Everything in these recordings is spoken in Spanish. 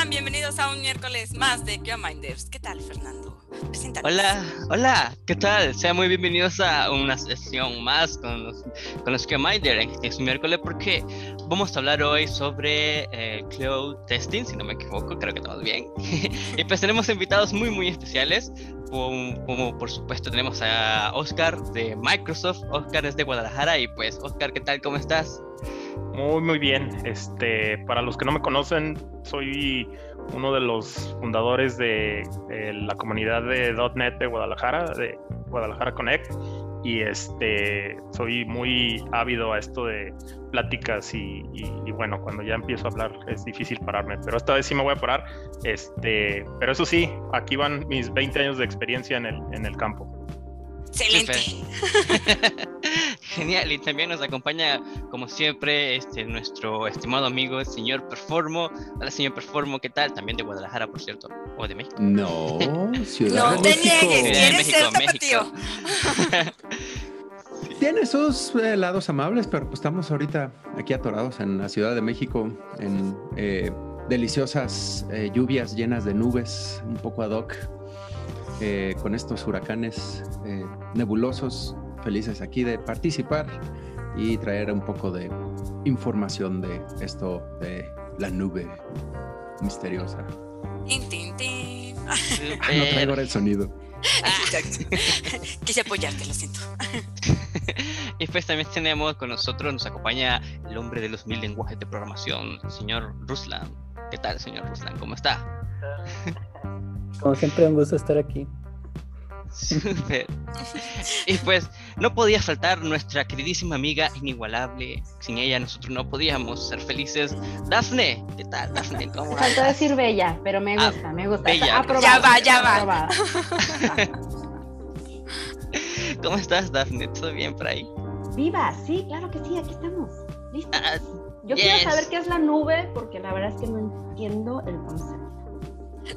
están? Bienvenidos a un miércoles más de Minders. ¿Qué tal, Fernando? Hola, hola, ¿qué tal? Sean muy bienvenidos a una sesión más con los, con los Minders. Es miércoles porque vamos a hablar hoy sobre eh, cloud testing, si no me equivoco, creo que estamos bien. y pues tenemos invitados muy, muy especiales. Como, como, por supuesto tenemos a Oscar de Microsoft. Oscar es de Guadalajara y pues Oscar, ¿qué tal? ¿Cómo estás? Muy, muy bien. Este, para los que no me conocen, soy uno de los fundadores de, la comunidad de .NET de Guadalajara, de Guadalajara Connect, y este, soy muy ávido a esto de pláticas y, bueno, cuando ya empiezo a hablar es difícil pararme, pero esta vez sí me voy a parar. Este, pero eso sí, aquí van mis 20 años de experiencia en el, en el campo. Excelente. Genial, y también nos acompaña, como siempre, este, nuestro estimado amigo, el señor Performo. Hola, señor Performo, ¿qué tal? También de Guadalajara, por cierto, o de México. No, Ciudad no de México. te niegues, quieres ser México. Tiene sus eh, lados amables, pero pues estamos ahorita aquí atorados en la Ciudad de México, en eh, deliciosas eh, lluvias llenas de nubes, un poco ad hoc eh, con estos huracanes eh, nebulosos, felices aquí de participar y traer un poco de información de esto de la nube misteriosa. no traigo el sonido. Quise apoyarte, lo siento. y pues también tenemos con nosotros, nos acompaña el hombre de los mil lenguajes de programación, el señor Ruslan. ¿Qué tal, señor Ruslan? ¿Cómo está? Como siempre, un gusto estar aquí. Y pues no podía faltar nuestra queridísima amiga inigualable. Sin ella nosotros no podíamos ser felices. Dafne, ¿qué tal, Dafne? ¿Cómo Faltó decir bella, pero me ah, gusta, me gusta. ya va, ya va. ¿Cómo estás, Dafne? ¿Todo bien por ahí? Viva, sí, claro que sí, aquí estamos. ¿Listo? Ah, Yo quiero saber qué es la nube porque la verdad es que no entiendo el concepto.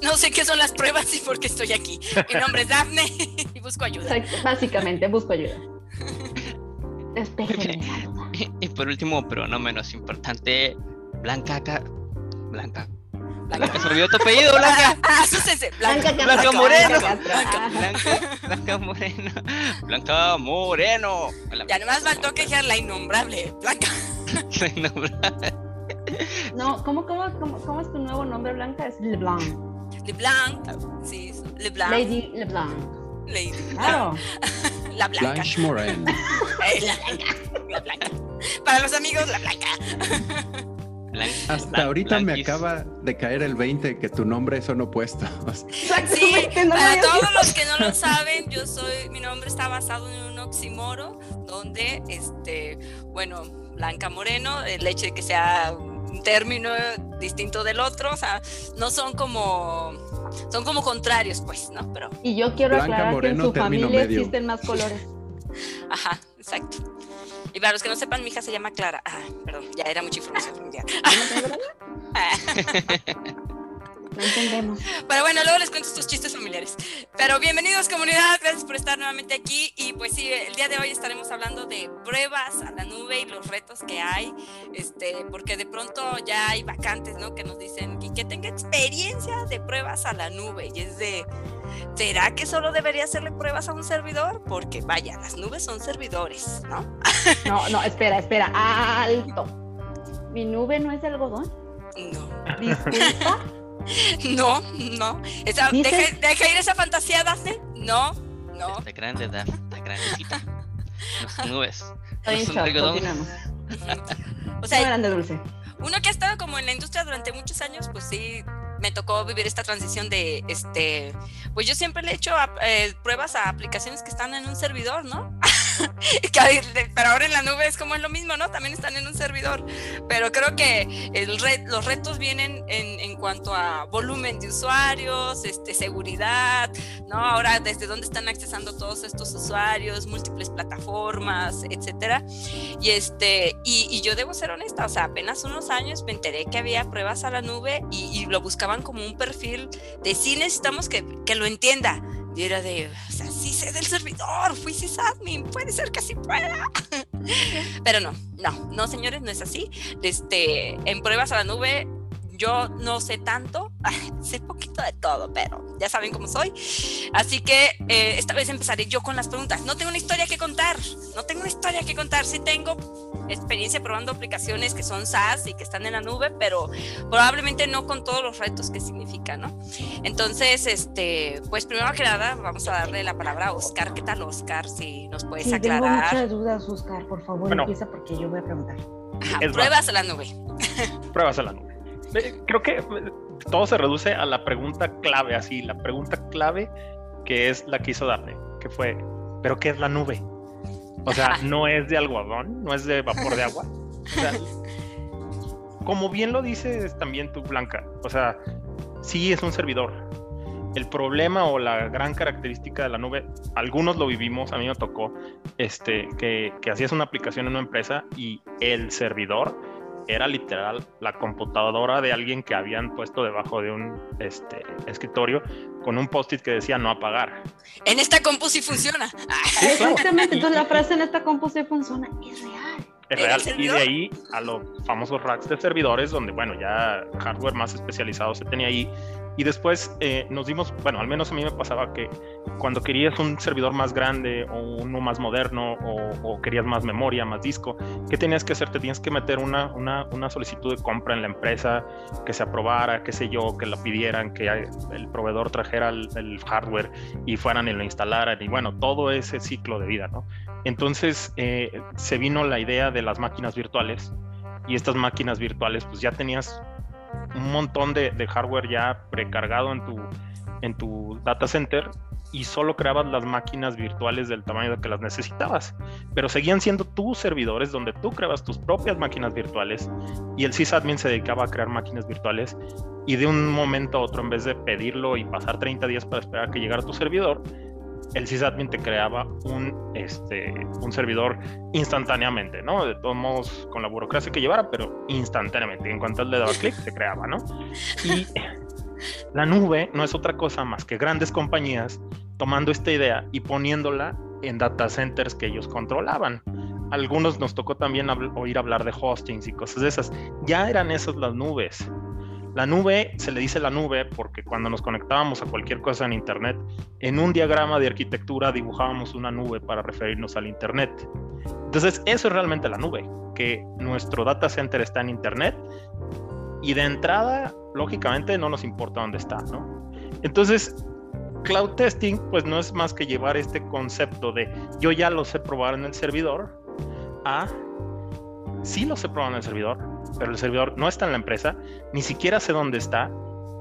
No sé qué son las pruebas y por qué estoy aquí. Mi nombre es Daphne y busco ayuda. Básicamente, busco ayuda. Y por último, pero no menos importante, Blanca acá. Blanca. Blanca. Se olvidó tu apellido, Blanca. Ah, Blanca, Blanca, Moreno. Blanca, Blanca, Moreno. Blanca Moreno. Ya nomás faltó que la innombrable. Blanca. La innombrable. No, ¿cómo, cómo, cómo, cómo es tu nuevo nombre, Blanca? Es LeBlanc. LeBlanc, sí, LeBlanc. Lady LeBlanc. Lady. Claro. La blanca. Blanche Moren. la blanca. La blanca. Para los amigos, la blanca. Hasta ahorita me acaba de caer el 20 que tu nombre son opuestos. Sí, para todos los que no lo saben, yo soy, mi nombre está basado en un oxímoro donde, este, bueno, Blanca Moreno, el hecho de que sea un término distinto del otro, o sea, no son como son como contrarios, pues, ¿no? Pero y yo quiero aclarar que en su familia existen más colores. Ajá, exacto. Y para los que no sepan, mi hija se llama Clara. Ah, perdón, ya era mucha información familiar. No entendemos. Pero bueno, luego les cuento estos chistes familiares. Pero bienvenidos comunidad, gracias por estar nuevamente aquí. Y pues sí, el día de hoy estaremos hablando de pruebas a la nube y los retos que hay, este, porque de pronto ya hay vacantes, ¿no? Que nos dicen y que tenga experiencia de pruebas a la nube. Y es de, ¿será que solo debería hacerle pruebas a un servidor? Porque vaya, las nubes son servidores, ¿no? No, no, espera, espera, alto. ¿Mi nube no es de algodón? No. Disculpa. No, no. Esa, deja, ir esa fantasía, Daphne. No, no. Está grande, Daphne. Está grandecita. Las nubes. Estoy O sea, grande dulce. Uno que ha estado como en la industria durante muchos años, pues sí, me tocó vivir esta transición de, este, pues yo siempre le he hecho eh, pruebas a aplicaciones que están en un servidor, ¿no? pero ahora en la nube es como es lo mismo, ¿no? También están en un servidor. Pero creo que los retos vienen en, cuanto a volumen de usuarios, este, seguridad, ¿no? Ahora desde dónde están accesando todos estos usuarios, múltiples plataformas, etcétera. Y este, y, yo debo ser honesta, o sea, apenas unos años me enteré que había pruebas a la nube y, lo buscaban como un perfil de sí necesitamos que, que lo entienda y era de, o sea, sí sé del servidor, fui sysadmin, puede ser que así pueda. Pero no, no, no, señores, no es así. Este, en pruebas a la nube, yo no sé tanto, sé poquito de todo, pero ya saben cómo soy. Así que eh, esta vez empezaré yo con las preguntas. No tengo una historia que contar, no tengo una historia que contar, sí tengo experiencia probando aplicaciones que son SaaS y que están en la nube, pero probablemente no con todos los retos que significa, ¿no? Entonces, este, pues primero que nada, vamos a darle la palabra a Oscar. ¿Qué tal, Oscar? Si nos puedes sí, aclarar. Tengo muchas dudas, Oscar. Por favor, empieza porque yo voy a preguntar. pruebas a la nube. pruebas a la nube. Creo que eh, todo se reduce a la pregunta clave, así, la pregunta clave que es la que hizo darle, que fue, ¿pero qué es la nube? O sea, no es de algodón, no es de vapor de agua. O sea, como bien lo dices también tú, Blanca, o sea, sí es un servidor. El problema o la gran característica de la nube, algunos lo vivimos, a mí me tocó, este, que, que hacías una aplicación en una empresa y el servidor era literal la computadora de alguien que habían puesto debajo de un este, escritorio con un post-it que decía no apagar. En esta compu sí funciona. Exactamente, entonces la frase en esta compu sí funciona, es real. Es real. Y de ahí a los famosos racks de servidores, donde, bueno, ya hardware más especializado se tenía ahí y después eh, nos dimos, bueno, al menos a mí me pasaba que cuando querías un servidor más grande o uno más moderno o, querías más memoria, más disco, ¿qué tenías que hacer? Te tienes que meter una, una, una, solicitud de compra en la empresa, que se aprobara, qué sé yo, que la pidieran, que el proveedor trajera el, hardware y fueran y lo instalaran y bueno, todo ese ciclo de vida, ¿no? Entonces eh, se vino la idea de las máquinas virtuales y estas máquinas virtuales pues ya tenías un montón de, hardware ya precargado en tu, en tu data center y solo creabas las máquinas virtuales del tamaño que las necesitabas. Pero seguían siendo tus servidores donde tú creabas tus propias máquinas virtuales y el sysadmin se dedicaba a crear máquinas virtuales y de un momento a otro, en vez de pedirlo y pasar 30 días para esperar que llegara tu servidor, el sysadmin te creaba un, este, un servidor instantáneamente, ¿no? De todos modos, con la burocracia que llevara, pero instantáneamente. En cuanto él le daba clic, se creaba, ¿no? Y la nube no es otra cosa más que grandes compañías tomando esta idea y poniéndola en data centers que ellos controlaban. Algunos nos tocó también oír hablar de hostings y cosas de esas. Ya eran esas las nubes. La nube se le dice la nube porque cuando nos conectábamos a cualquier cosa en Internet, en un diagrama de arquitectura dibujábamos una nube para referirnos al Internet. Entonces, eso es realmente la nube, que nuestro data center está en Internet y de entrada, lógicamente, no nos importa dónde está, ¿no? Entonces, cloud testing, pues no es más que llevar este concepto de yo ya lo sé probar en el servidor a sí lo sé probar en el servidor, pero el servidor no está en la empresa, ni siquiera sé dónde está,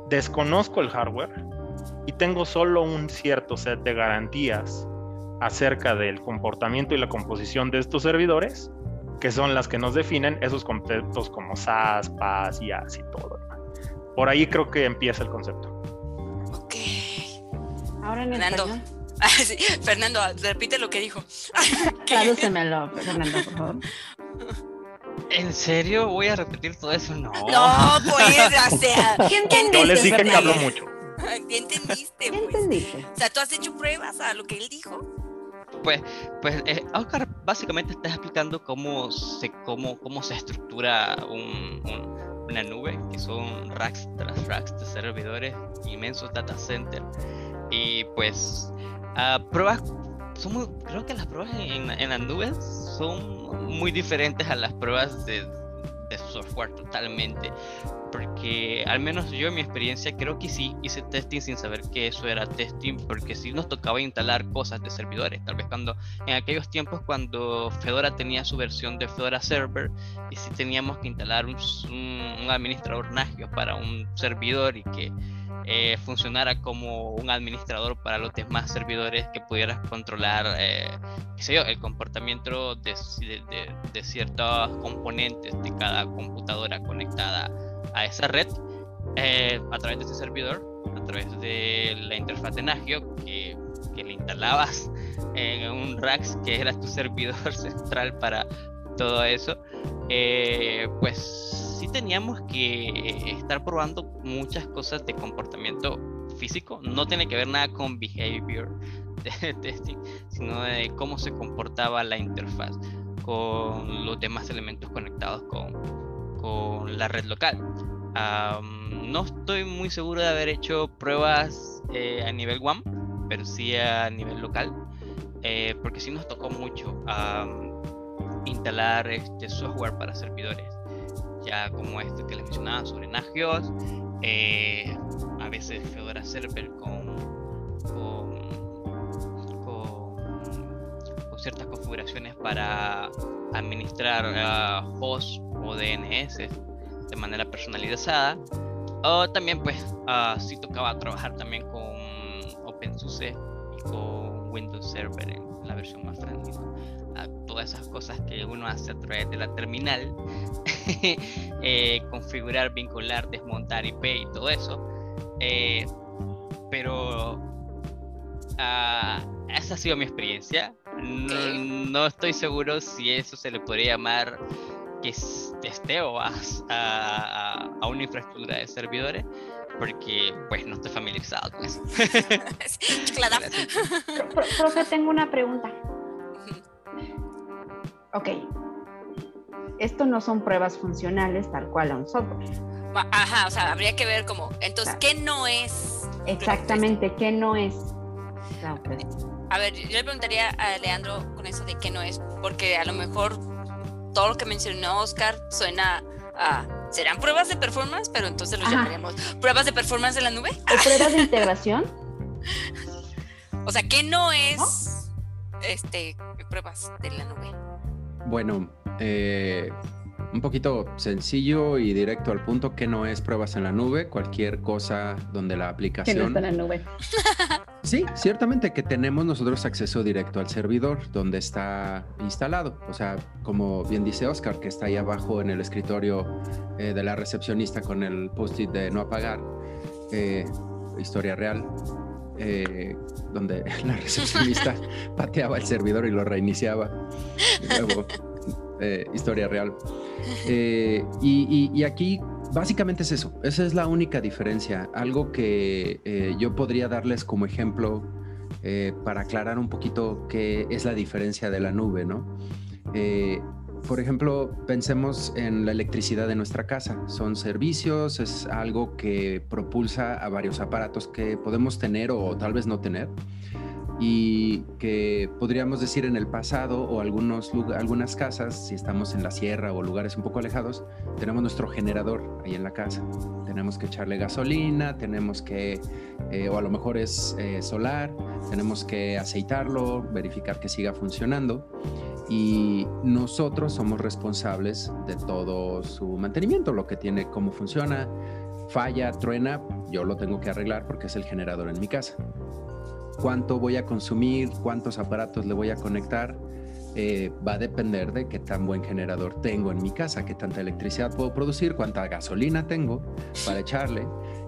desconozco el hardware y tengo solo un cierto set de garantías acerca del comportamiento y la composición de estos servidores, que son las que nos definen esos conceptos como SAS, PAS, IaaS y todo. Por ahí creo que empieza el concepto. Ok. Ahora en Fernando. Ah, Fernando, repite lo que dijo. Tradúcemelo, Fernando, por favor. ¿En serio voy a repetir todo eso? No. No, pues, o sea. ¿Qué entendiste? Yo les dije que hablo mucho. ¿Qué entendiste? ¿Qué pues? entendiste? O sea, ¿tú has hecho pruebas a lo que él dijo? Pues, pues eh, Oscar básicamente está explicando cómo se, cómo, cómo se estructura un, una nube, que son racks tras racks de servidores, inmensos data centers. Y pues, uh, pruebas creo que las pruebas en, en son muy diferentes a las pruebas de, software totalmente. Porque al menos yo en mi experiencia creo que sí hice testing sin saber que eso era testing, porque sí nos tocaba instalar cosas de servidores. Tal vez cuando en aquellos tiempos cuando Fedora tenía su versión de Fedora Server y sí teníamos que instalar un, un administrador Nagio para un servidor y que eh, funcionara como un administrador para los demás servidores que pudieras controlar eh, el comportamiento de, ciertos componentes de cada computadora conectada a esa red eh, a través de ese servidor, a través de la interfaz de Nagio que, que le instalabas en un Rax que era tu servidor central para todo eso, pues sí teníamos que estar probando muchas cosas de comportamiento físico. No tiene que ver nada con behavior testing, sino de cómo se comportaba la interfaz con los demás elementos conectados con, con la red local. no estoy muy seguro de haber hecho pruebas eh, a nivel WAM, pero sí a nivel local, eh, porque sí nos tocó mucho instalar este software para servidores, ya como este que les mencionaba sobre Nagios, eh, a veces Fedora Server con, con, ciertas configuraciones para administrar uh, hosts o DNS de manera personalizada. O también pues uh, sí tocaba trabajar también con OpenSUSE y con Windows Server en la versión más tranquila. Todas esas cosas que uno hace a través de la terminal, eh, configurar, vincular, desmontar IP y todo eso. Eh, pero uh, esa ha sido mi experiencia. no, estoy seguro si eso se le podría llamar que es testeo a, a, una infraestructura de servidores porque pues no estoy familiarizado con eso. claro. Profe, tengo una pregunta. Ok. Esto no son pruebas funcionales tal cual a un software. Ajá, o sea, habría que ver como, entonces, ¿qué no es? Exactamente, ¿qué no es? A ver, yo le preguntaría a Leandro con eso de qué no es, porque a lo mejor todo lo que mencionó Oscar suena a serán pruebas de performance, pero entonces lo llamaríamos pruebas de performance de la nube. ¿O pruebas de integración? o sea, ¿qué no es este pruebas de la nube? Bueno, eh, un poquito sencillo y directo al punto, que no es pruebas en la nube, cualquier cosa donde la aplicación... Que no está en la nube. Sí, ciertamente que tenemos nosotros acceso directo al servidor donde está instalado. O sea, como bien dice Oscar, que está ahí abajo en el escritorio eh, de la recepcionista con el post-it de no apagar, eh, historia real, eh, donde la recepcionista pateaba el servidor y lo reiniciaba. luego, historia real. y aquí básicamente es eso, esa es la única diferencia. Algo que eh, yo podría darles como ejemplo eh, para aclarar un poquito qué es la diferencia de la nube, ¿no? Por ejemplo, pensemos en la electricidad de nuestra casa. Son servicios, es algo que propulsa a varios aparatos que podemos tener o tal vez no tener y que podríamos decir en el pasado o algunos algunas casas, si estamos en la sierra o lugares un poco alejados, tenemos nuestro generador ahí en la casa. Tenemos que echarle gasolina, tenemos que, eh, o a lo mejor es eh, solar, tenemos que aceitarlo, verificar que siga funcionando y nosotros somos responsables de todo su mantenimiento, lo que tiene, cómo funciona, falla, truena, yo lo tengo que arreglar porque es el generador en mi casa. Cuánto voy a consumir, cuántos aparatos le voy a conectar, eh, va a depender de qué tan buen generador tengo en mi casa, qué tanta electricidad puedo producir, cuánta gasolina tengo para echarle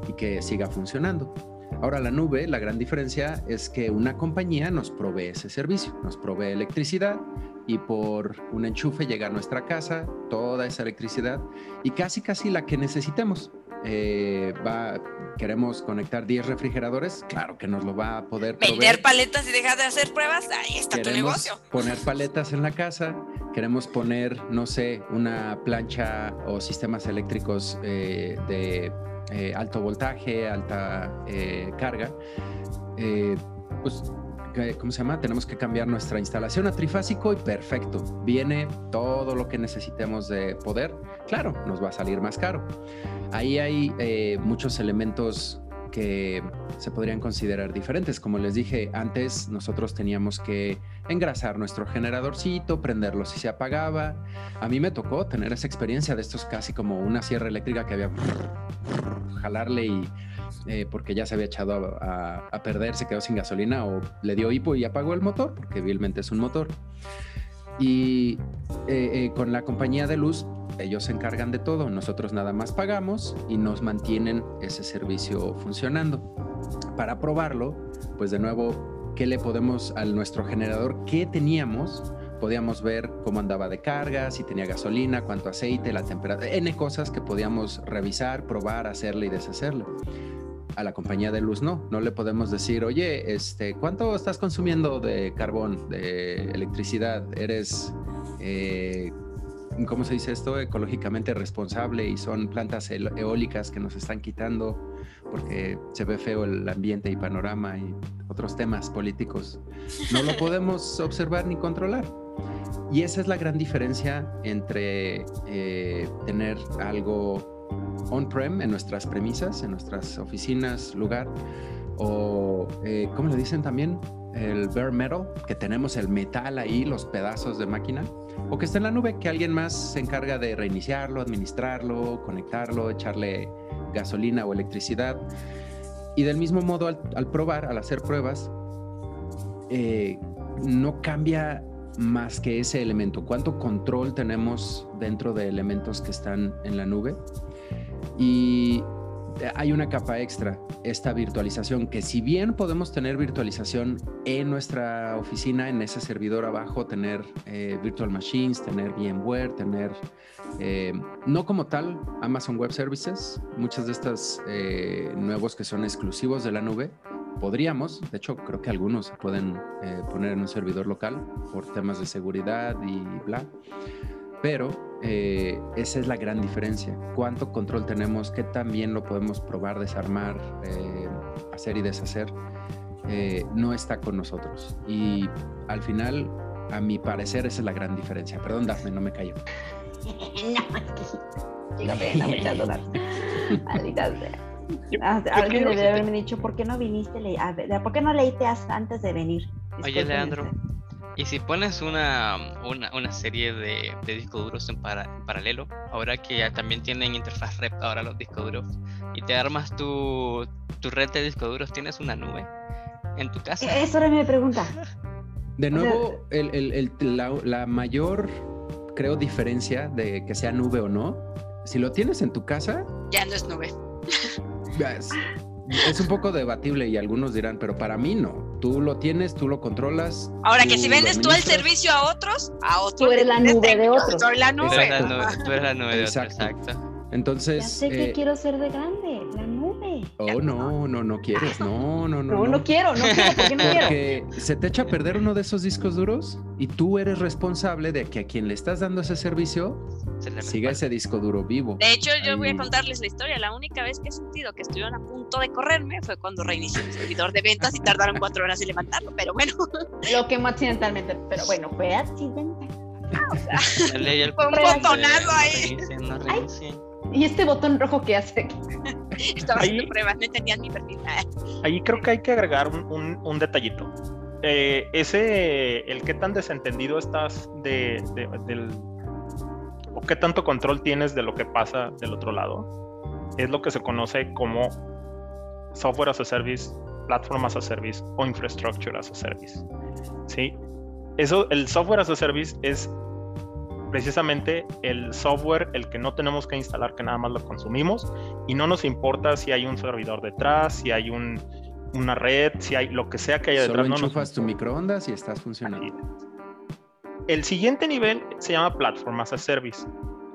y que siga funcionando. Ahora la nube, la gran diferencia es que una compañía nos provee ese servicio, nos provee electricidad y por un enchufe llega a nuestra casa toda esa electricidad y casi casi la que necesitemos. Eh, va, queremos conectar 10 refrigeradores, claro que nos lo va a poder Vender paletas y dejar de hacer pruebas, ahí está tu negocio. Poner paletas en la casa, queremos poner, no sé, una plancha o sistemas eléctricos eh, de eh, alto voltaje, alta carga. pues ¿cómo se llama? Tenemos que cambiar nuestra instalación a trifásico y perfecto. Viene todo lo que necesitemos de poder. Claro, nos va a salir más caro. Ahí hay eh, muchos elementos que se podrían considerar diferentes. Como les dije antes, nosotros teníamos que engrasar nuestro generadorcito, prenderlo si se apagaba. A mí me tocó tener esa experiencia de estos casi como una sierra eléctrica que había jalarle y eh, porque ya se había echado a, perder, se quedó sin gasolina o le dio hipo y apagó el motor, porque vilmente es un motor. Y eh, eh, con la compañía de luz, ellos se encargan de todo, nosotros nada más pagamos y nos mantienen ese servicio funcionando. Para probarlo, pues de nuevo, ¿qué le podemos a nuestro generador? ¿Qué teníamos? Podíamos ver cómo andaba de carga, si tenía gasolina, cuánto aceite, la temperatura, N cosas que podíamos revisar, probar, hacerle y deshacerle a la compañía de luz no. No le podemos decir, oye, este, ¿cuánto estás consumiendo de carbón, de electricidad? ¿Eres eh, ¿cómo se dice esto? Ecológicamente responsable y son plantas eólicas que nos están quitando porque se ve feo el ambiente y panorama y otros temas políticos. No lo podemos observar ni controlar. Y esa es la gran diferencia entre eh, tener algo on-prem en nuestras premisas, en nuestras oficinas, lugar, o, eh, ¿cómo le dicen también? El bare metal, que tenemos el metal ahí, los pedazos de máquina, o que está en la nube, que alguien más se encarga de reiniciarlo, administrarlo, conectarlo, echarle gasolina o electricidad. Y del mismo modo, al, probar, al hacer pruebas, eh, no cambia más que ese elemento. ¿Cuánto control tenemos dentro de elementos que están en la nube? Y hay una capa extra, esta virtualización, que si bien podemos tener virtualización en nuestra oficina, en ese servidor abajo, tener eh, virtual machines, tener VMware, tener, eh, no como tal, Amazon Web Services, muchas de estas eh, nuevos que son exclusivos de la nube, podríamos, de hecho creo que algunos se pueden poner en un servidor local por temas de seguridad y bla pero eh, esa es la gran diferencia. ¿Cuánto control tenemos? ¿Qué también lo podemos probar, desarmar, eh, hacer y deshacer? Eh, no está con nosotros. Y al final, a mi parecer, esa es la gran diferencia. Perdón, Dafne, no me callo. no, Alguien debe haberme dicho, ¿por qué no viniste? ¿Por qué no leíste antes de venir? Oye, Leandro, y si pones una, una, serie de, de, discos duros en, paralelo, ahora que ya también tienen interfaz REP ahora los discos duros, y te armas tu, tu red de discos duros, ¿tienes una nube en tu casa? Eso era mi pregunta. De nuevo, el, el, la, la mayor, creo, diferencia de que sea nube o no, si lo tienes en tu casa... Ya no es nube. Es un poco debatible y algunos dirán, pero para mí no. Tú lo tienes, tú lo controlas. Ahora que si vendes tú el servicio a otros, a otros. Tú eres la nube de otros. Soy la nube. Tú eres la nube, de otros, exacto. Entonces. Ya sé que eh, quiero ser de grande. Oh, no, no, no quieres. No, no, no. No, no, quiero, no quiero, ¿por qué no Porque se te echa a perder uno de esos discos duros y tú eres responsable de que a quien le estás dando ese servicio siga ese disco duro vivo. De hecho, yo voy a contarles la historia. La única vez que he sentido que estuvieron a punto de correrme fue cuando reinicié el servidor de ventas y tardaron cuatro horas en levantarlo, pero bueno. Lo quemó accidentalmente, pero bueno, fue accidental. fue un botonazo ahí. ¿Y este botón rojo que hace? Estaba haciendo pruebas, no entendían mi perfil. Ahí creo que hay que agregar un, un, detallito. Eh, ese, el qué tan desentendido estás de, del, o qué tanto control tienes de lo que pasa del otro lado, es lo que se conoce como software as a service, platform as a service o infrastructure as a service. ¿Sí? Eso, el software as a service es precisamente el software el que no tenemos que instalar, que nada más lo consumimos y no nos importa si hay un servidor detrás, si hay un, una red, si hay lo que sea que haya detrás. Solo enchufas tu microondas y estás funcionando. El siguiente nivel se llama Platform as a Service,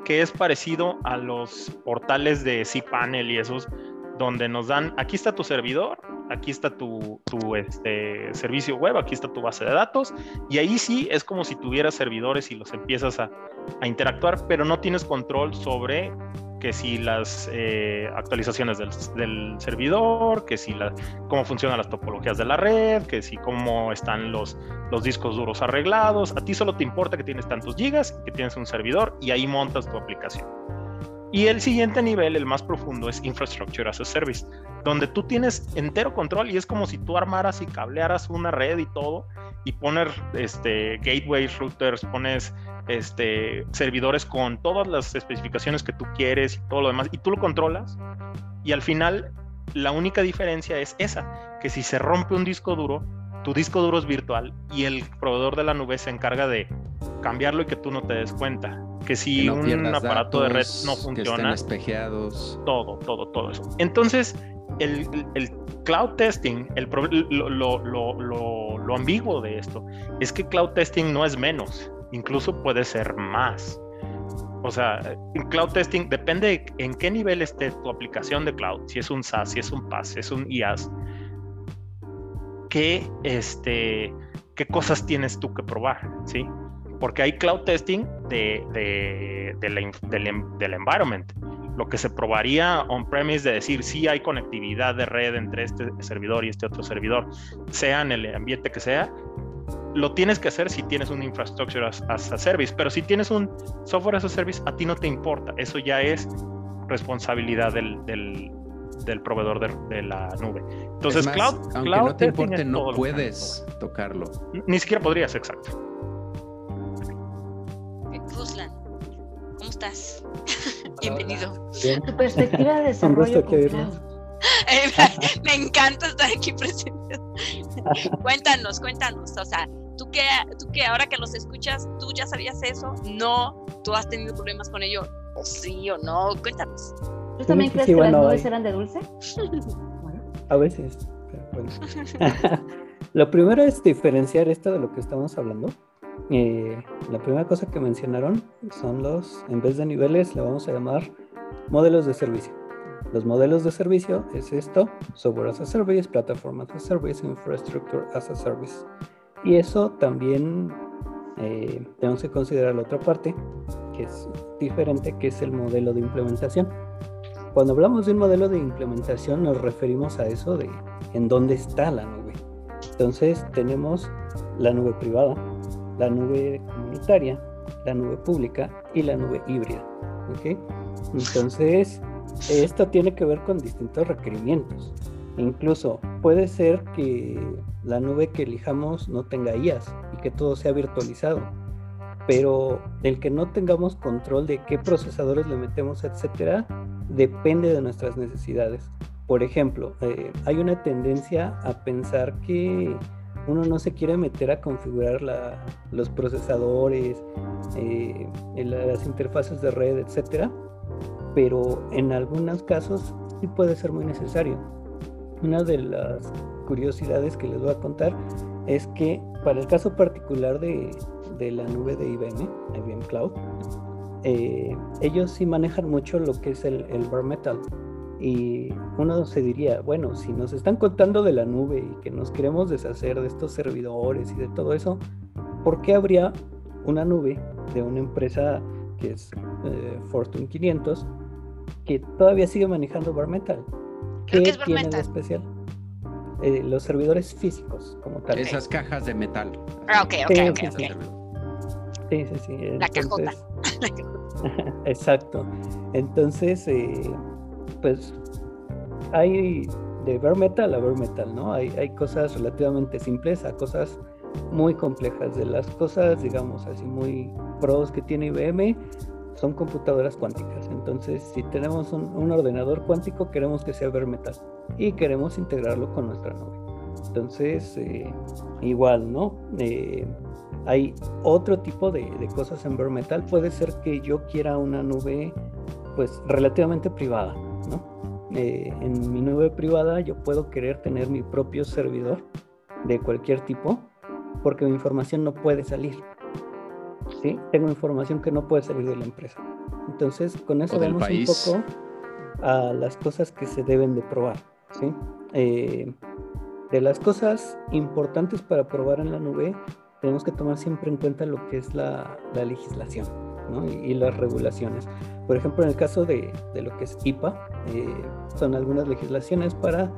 que es parecido a los portales de cPanel y esos donde nos dan, aquí está tu servidor, aquí está tu, tu este, servicio web, aquí está tu base de datos, y ahí sí es como si tuvieras servidores y los empiezas a, a interactuar, pero no tienes control sobre que si las eh, actualizaciones del, del, servidor, que si la, cómo funcionan las topologías de la red, que si cómo están los, los discos duros arreglados. A ti solo te importa que tienes tantos gigas, que tienes un servidor y ahí montas tu aplicación. Y el siguiente nivel, el más profundo, es Infrastructure as a Service, donde tú tienes entero control y es como si tú armaras y cablearas una red y todo y poner este, gateways, routers, pones este, servidores con todas las especificaciones que tú quieres y todo lo demás y tú lo controlas y al final la única diferencia es esa, que si se rompe un disco duro, tu disco duro es virtual y el proveedor de la nube se encarga de cambiarlo y que tú no te des cuenta que si un aparato de red no funciona, espejeados. todo, todo, todo eso. Entonces, el, el cloud testing, el, lo, lo, lo, lo, ambiguo de esto es que cloud testing no es menos, incluso puede ser más. O sea, en cloud testing depende en qué nivel esté tu aplicación de cloud, si es un SaaS, si es un PaaS, si es un IaaS, qué, este, qué cosas tienes tú que probar, ¿sí? Porque hay cloud testing de, de, del, environment. Lo que se probaría on-premise de decir si hay conectividad de red entre este servidor y este otro servidor, sea en el ambiente que sea, lo tienes que hacer si tienes un infrastructure as, a service, pero si tienes un software as a service, a ti no te importa. Eso ya es responsabilidad del, del, proveedor de, la nube. Entonces, cloud, aunque no te importe, no puedes tocarlo. Ni siquiera podrías, exacto. Ruslan, ¿cómo estás? Bienvenido. Tu perspectiva de desarrollo. Me encanta estar aquí presente. cuéntanos, cuéntanos. O sea, tú que, tú que ahora que los escuchas, ¿tú ya sabías eso? No, ¿tú has tenido problemas con ello? ¿O sí o no? Cuéntanos. ¿Tú también crees que las nubes eran de dulce? A veces. lo primero es diferenciar esto de lo que estamos hablando. Eh, la primera cosa que mencionaron son los, en vez de niveles, le vamos a llamar modelos de servicio. Los modelos de servicio es esto, software as a service, platform as a service, infrastructure as a service. Y eso también eh, tenemos que considerar la otra parte, que es diferente, que es el modelo de implementación. Cuando hablamos de un modelo de implementación nos referimos a eso de en dónde está la nube. Entonces tenemos la nube privada, la nube comunitaria, la nube pública y la nube híbrida. Entonces, esto tiene que ver con distintos requerimientos. Incluso puede ser que la nube que elijamos no tenga IAS y que todo sea virtualizado, pero el que no tengamos control de qué procesadores le metemos, etcétera, depende de nuestras necesidades. Por ejemplo, eh, hay una tendencia a pensar que uno no se quiere meter a configurar los procesadores, eh, las interfaces de red, etcétera, pero en algunos casos sí puede ser muy necesario. Una de las curiosidades que les voy a contar es que para el caso particular de, la nube de IBM, IBM Cloud, eh, ellos sí manejan mucho lo que es el, el bare metal. Y uno se diría, bueno, si nos están contando de la nube y que nos queremos deshacer de estos servidores y de todo eso, ¿por qué habría una nube de una empresa que es eh, Fortune 500 que todavía sigue manejando bare metal? ¿Qué, tiene de especial? Eh, los servidores físicos, como tal. Esas cajas de metal. Ah, ok, ok, sí, ok. Sí, sí, sí. La cajota. Exacto. Entonces, eh, pues hay de bare metal a bare metal, ¿no? Hay, hay cosas relativamente simples a cosas muy complejas. De las cosas, digamos, así muy pros que tiene IBM, son computadoras cuánticas. Entonces, si tenemos un, ordenador cuántico, queremos que sea bare metal y queremos integrarlo con nuestra nube. Entonces, eh, igual, ¿no? Eh, hay otro tipo de, de, cosas en bare metal. Puede ser que yo quiera una nube, pues, relativamente privada, eh, en mi nube privada yo puedo querer tener mi propio servidor de cualquier tipo porque mi información no puede salir. ¿sí? Tengo información que no puede salir de la empresa. Entonces, con eso vemos un poco a las cosas que se deben de probar. ¿sí? Eh, de las cosas importantes para probar en la nube, tenemos que tomar siempre en cuenta lo que es la, la legislación y, las regulaciones. Por ejemplo, en el caso de, de lo que es IPA, eh, son algunas legislaciones para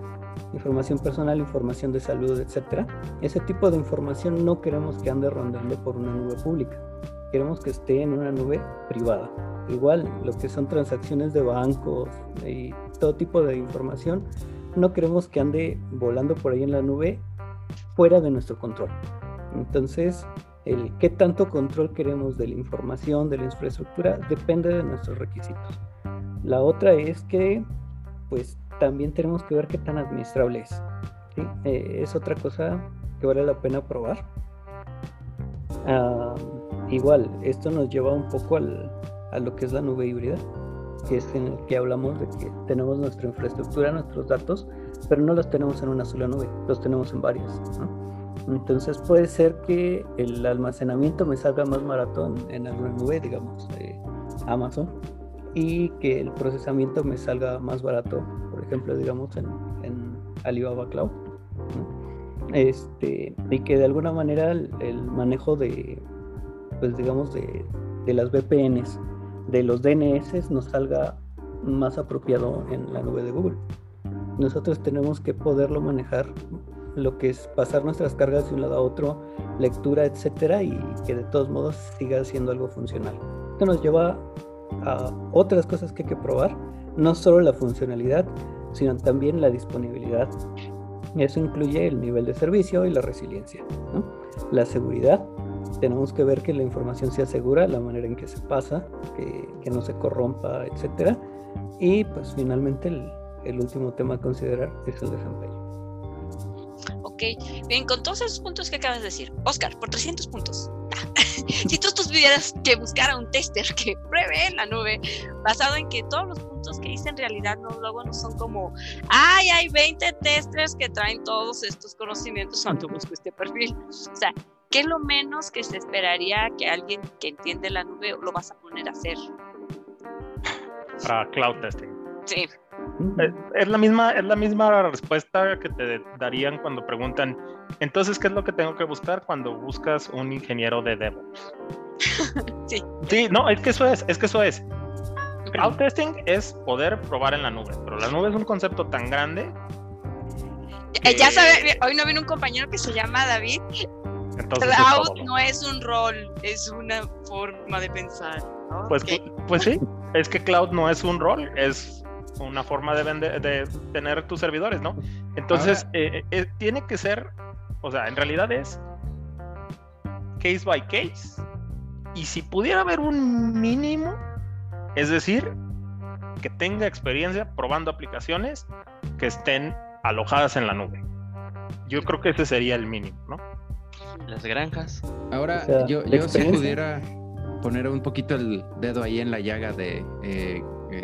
información personal, información de salud, etcétera. Ese tipo de información no queremos que ande rondando por una nube pública. Queremos que esté en una nube privada. Igual, lo que son transacciones de bancos y todo tipo de información, no queremos que ande volando por ahí en la nube fuera de nuestro control. Entonces, el qué tanto control queremos de la información, de la infraestructura, depende de nuestros requisitos. La otra es que, pues, también tenemos que ver qué tan administrable es. Eh, es otra cosa que vale la pena probar. Ah, igual, esto nos lleva un poco a lo que es la nube híbrida, que es en el que hablamos de que tenemos nuestra infraestructura, nuestros datos, pero no los tenemos en una sola nube, los tenemos en varias. Entonces puede ser que el almacenamiento me salga más barato en, alguna nube, digamos, Amazon, y que el procesamiento me salga más barato, por ejemplo, digamos, en, Alibaba Cloud. Este, y que de alguna manera el, manejo de, pues digamos, de, de las VPNs, de los DNS, nos salga más apropiado en la nube de Google. Nosotros tenemos que poderlo manejar, lo que es pasar nuestras cargas de un lado a otro, lectura, etcétera, y que de todos modos siga siendo algo funcional. Esto nos lleva a otras cosas que hay que probar, no solo la funcionalidad, sino también la disponibilidad. Eso incluye el nivel de servicio y la resiliencia. La seguridad, tenemos que ver que la información sea segura, la manera en que se pasa, que, que no se corrompa, etcétera. Y pues finalmente el, el último tema a considerar es el desempeño. Ok, bien, con todos esos puntos que acabas de decir, Oscar, por 300 puntos. si tú tuvieras que buscar a un tester que pruebe en la nube, basado en que todos los puntos que hice en realidad no, luego no son como, ay, hay 20 testers que traen todos estos conocimientos cuando busco este perfil. O sea, ¿qué es lo menos que se esperaría que alguien que entiende la nube lo vas a poner a hacer? Para cloud testing. Sí. Es, la misma, es la misma respuesta que te darían cuando preguntan, entonces, ¿qué es lo que tengo que buscar cuando buscas un ingeniero de DevOps? sí. Sí, no, es que eso es, es que eso es. Cloud testing es poder probar en la nube, pero la nube es un concepto tan grande. Eh, ya sabe, hoy no viene un compañero que se llama David. Cloud no es un rol, es una forma de pensar. Pues, pues sí, es que cloud no es un rol, es una forma de, vender, de tener tus servidores, ¿no? Entonces, eh, eh, tiene que ser, o sea, en realidad es case by case. Y si pudiera haber un mínimo, es decir, que tenga experiencia probando aplicaciones que estén alojadas en la nube. Yo creo que ese sería el mínimo, ¿no? Las granjas. Ahora, yo, yo si pudiera poner un poquito el dedo ahí en la llaga de eh,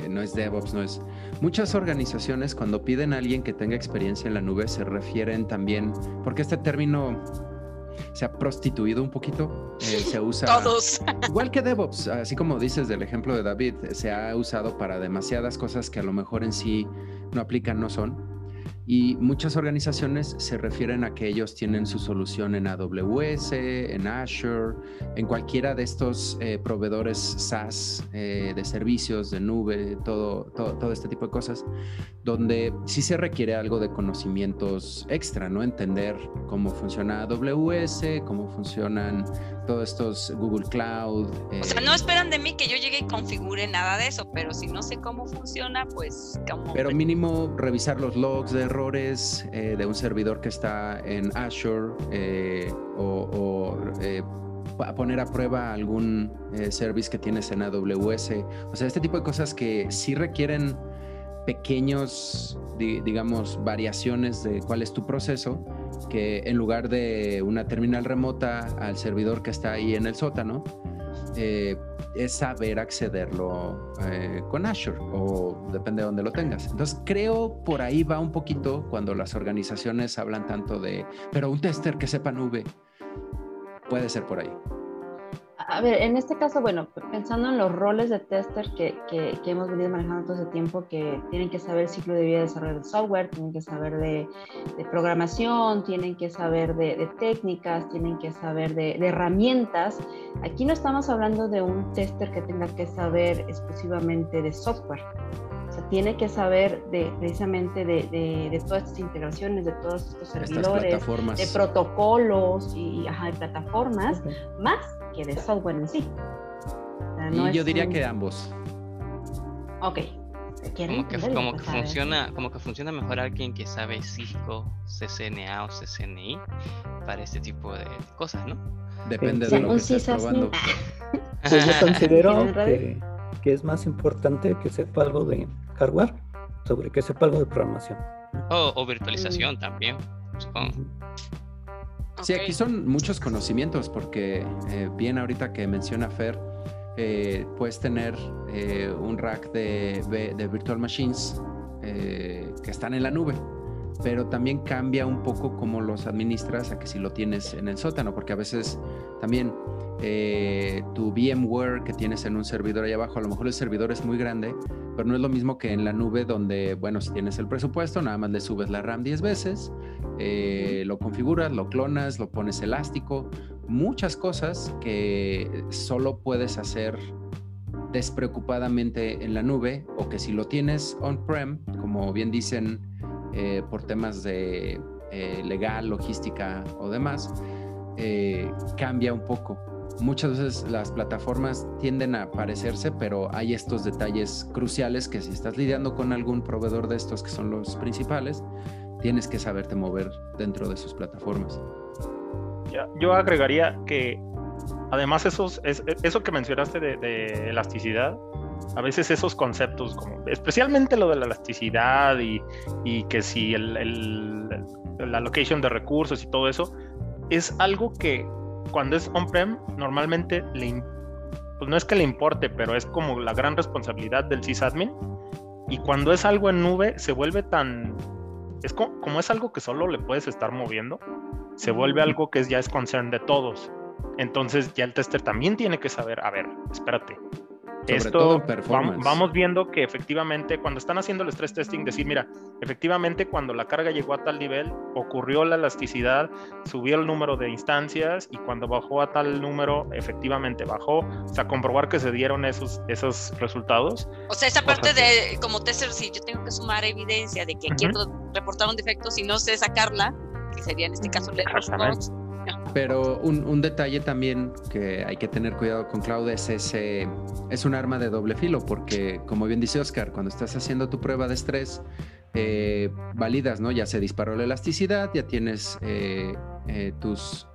no es DevOps, no es. Muchas organizaciones cuando piden a alguien que tenga experiencia en la nube se refieren también, porque este término se ha prostituido un poquito, eh, se usa todos igual que DevOps, así como dices del ejemplo de David, se ha usado para demasiadas cosas que a lo mejor en sí no aplican, no son. Y muchas organizaciones se refieren a que ellos tienen su solución en AWS, en Azure, en cualquiera de estos eh, proveedores SaaS eh, de servicios, de nube, todo, todo, este tipo de cosas, donde sí se requiere algo de conocimientos extra, ¿no? Entender cómo funciona AWS, cómo funcionan todos estos Google Cloud. o sea, no eh, esperan de mí que yo llegue y configure nada de eso, pero si no sé cómo funciona, pues... como Pero mínimo revisar los logs de errores eh, de un servidor que está en Azure eh, o, eh, poner a prueba algún service que tienes en AWS. O sea, este tipo de cosas que sí requieren pequeños, digamos, variaciones de cuál es tu proceso, que en lugar de una terminal remota al servidor que está ahí en el sótano, eh, es saber accederlo eh, con Azure o depende de dónde lo tengas. Entonces creo por ahí va un poquito cuando las organizaciones hablan tanto de, pero un tester que sepa nube, puede ser por ahí. A ver, en este caso, bueno, pensando en los roles de tester que, que, hemos venido manejando todo ese tiempo, que tienen que saber el ciclo de vida de desarrollo de software, tienen que saber de, programación, tienen que saber de, técnicas, tienen que saber de, herramientas. Aquí no estamos hablando de un tester que tenga que saber exclusivamente de software. O sea, tiene que saber de, precisamente de, todas estas integraciones, de todos estos servidores, de protocolos y de plataformas, más de software en sí. y yo diría que ambos. Ok. Como que, como que funciona, como que funciona mejor alguien que sabe Cisco, CCNA o CCNI para este tipo de cosas, ¿no? Depende de lo que estés probando. Pues yo considero que, que, es más importante que sepa algo de hardware sobre que sepa algo de programación. o virtualización mm. también, supongo. Sí, aquí son muchos conocimientos porque eh, bien ahorita que menciona Fer, eh, puedes tener eh, un rack de, de virtual machines que están en la nube, pero también cambia un poco cómo los administras a que si lo tienes en el sótano, porque a veces también tu VMware que tienes en un servidor ahí abajo, a lo mejor el servidor es muy grande, pero no es lo mismo que en la nube donde, bueno, si tienes el presupuesto, nada más le subes la RAM 10 veces, eh, lo configuras, lo clonas, lo pones elástico, muchas cosas que solo puedes hacer despreocupadamente en la nube o que si lo tienes on-prem, como bien dicen eh, por temas de eh, legal, logística o demás, cambia un poco muchas veces las plataformas tienden a parecerse, pero hay estos detalles cruciales que si estás lidiando con algún proveedor de estos que son los principales, tienes que saberte mover dentro de sus plataformas. Yo agregaría que además esos, eso que mencionaste de, elasticidad, a veces esos conceptos, como especialmente lo de la elasticidad y, que si el, la location de recursos y todo eso, es algo que cuando es on-prem, normalmente le, pues no es que le importe, pero es como la gran responsabilidad del sysadmin. Y cuando es algo en nube, se vuelve tan. Es como, como es algo que solo le puedes estar moviendo, se vuelve algo que ya es concern de todos. Entonces ya el tester también tiene que saber, a ver, espérate, esto vamos, viendo que efectivamente cuando están haciendo el stress testing, decir, mira, efectivamente cuando la carga llegó a tal nivel, ocurrió la elasticidad, subió el número de instancias y cuando bajó a tal número, efectivamente bajó. O sea, comprobar que se dieron esos, esos resultados. O sea, esa parte de, como tester, si yo tengo que sumar evidencia de que quiero reportar un defecto, si no sé sacarla, que sería en este caso el pero un, detalle también que hay que tener cuidado con cloud es ese, es un arma de doble filo, porque como bien dice Oscar, cuando estás haciendo tu prueba de estrés, eh, validas, ¿no? Ya se disparó la elasticidad, ya tienes eh, eh, tus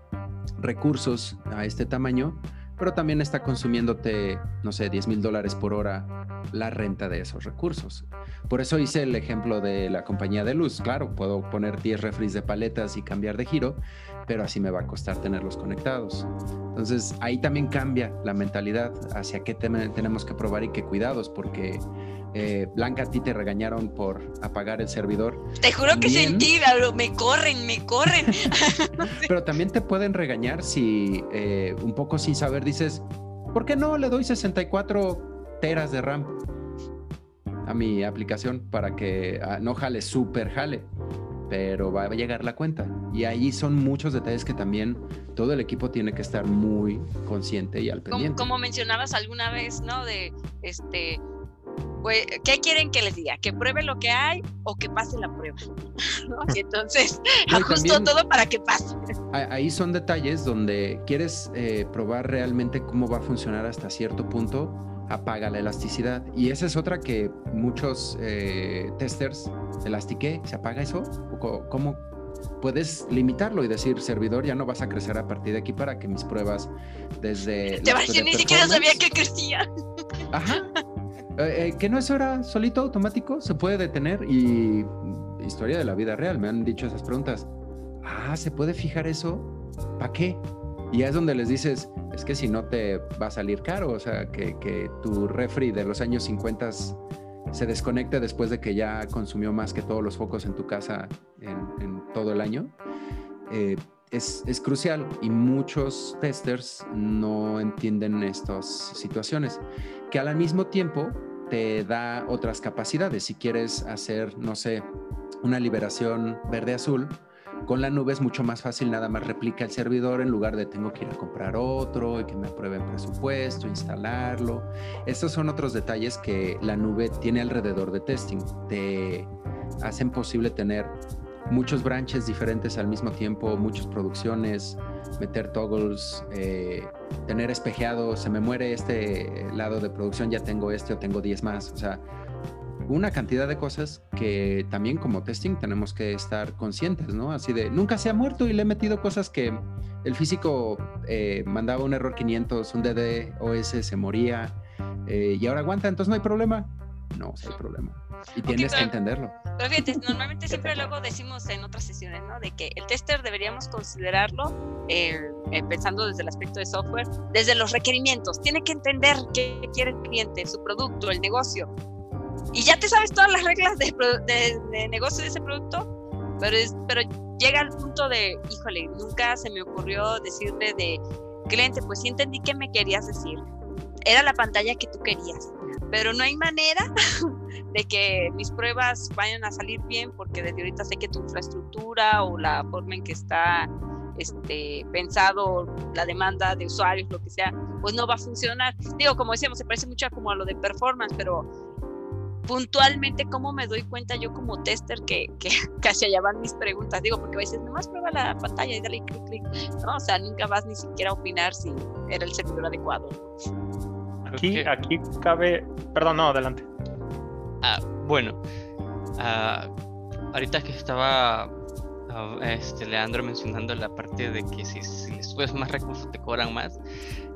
recursos a este tamaño, pero también está consumiéndote, no sé, 10 mil dólares por hora la renta de esos recursos. Por eso hice el ejemplo de la compañía de luz. Claro, puedo poner 10 refris de paletas y cambiar de giro, pero así me va a costar tenerlos conectados. Entonces ahí también cambia la mentalidad hacia qué tenemos que probar y qué cuidados, porque eh, Blanca, a ti te regañaron por apagar el servidor. Te juro que sentí, me corren, me corren. pero también te pueden regañar si eh, un poco sin saber dices, ¿por qué no le doy 64 teras de RAM a mi aplicación para que ah, no jale, super jale? Pero va a llegar la cuenta. Y ahí son muchos detalles que también todo el equipo tiene que estar muy consciente y al pendiente. Como, mencionabas alguna vez, ¿no? De este, pues, ¿qué quieren que les diga? ¿Que pruebe lo que hay o que pase la prueba? entonces, ajusto todo para que pase. Ahí son detalles donde quieres eh, probar realmente cómo va a funcionar hasta cierto punto apaga la elasticidad. Y esa es otra que muchos eh, testers, elastiqué, ¿se apaga eso? ¿Cómo puedes limitarlo y decir, servidor, ya no vas a crecer a partir de aquí para que mis pruebas desde... Te ni siquiera sabía que crecía. Ajá. Eh, eh, que no es hora solito automático, se puede detener y historia de la vida real, me han dicho esas preguntas. Ah, ¿se puede fijar eso? ¿Para qué? Y es donde les dices, es que si no te va a salir caro, o sea, que, tu refri de los años 50 se desconecte después de que ya consumió más que todos los focos en tu casa en, todo el año, eh, es, es, crucial y muchos testers no entienden estas situaciones, que al mismo tiempo te da otras capacidades. Si quieres hacer, no sé, una liberación verde-azul, con la nube es mucho más fácil, nada más replica el servidor en lugar de tengo que ir a comprar otro y que me aprueben presupuesto, instalarlo. Estos son otros detalles que la nube tiene alrededor de testing. Te hacen posible tener muchos branches diferentes al mismo tiempo, muchas producciones, meter toggles, eh, tener espejeado, se me muere este lado de producción, ya tengo este o tengo 10 más. O sea, una cantidad de cosas que también como testing tenemos que estar conscientes, ¿no? Así de, nunca se ha muerto y le he metido cosas que el físico eh, mandaba un error 500, un DDoS se moría eh, y ahora aguanta, entonces no hay problema. No, sí hay problema. Y tienes que entenderlo. Pero fíjate, normalmente siempre luego decimos en otras sesiones, ¿no? De que el tester deberíamos considerarlo, eh, pensando desde el aspecto de software, desde los requerimientos. Tiene que entender qué quiere el cliente, su producto, el negocio y ya te sabes todas las reglas de, negocio de ese producto, pero, es, pero llega al punto de, híjole, nunca se me ocurrió decirle de cliente, pues sí entendí que me querías decir. Era la pantalla que tú querías. pero no hay manera de que mis pruebas vayan a salir bien porque desde ahorita sé que tu infraestructura o la forma en que está este, pensado la demanda de usuarios, lo que sea, pues no va a funcionar. Digo, como decíamos, se parece mucho como a lo de performance, pero puntualmente cómo me doy cuenta yo como tester que, que casi allá van mis preguntas. Digo, porque a veces nomás prueba la pantalla y dale clic, clic, ¿no? O sea, nunca vas ni siquiera a opinar si era el servidor adecuado. Aquí, aquí cabe, perdón, no, adelante. Ah, bueno, ah, ahorita que estaba ah, este, Leandro mencionando la parte de que si, si les subes más recursos te cobran más.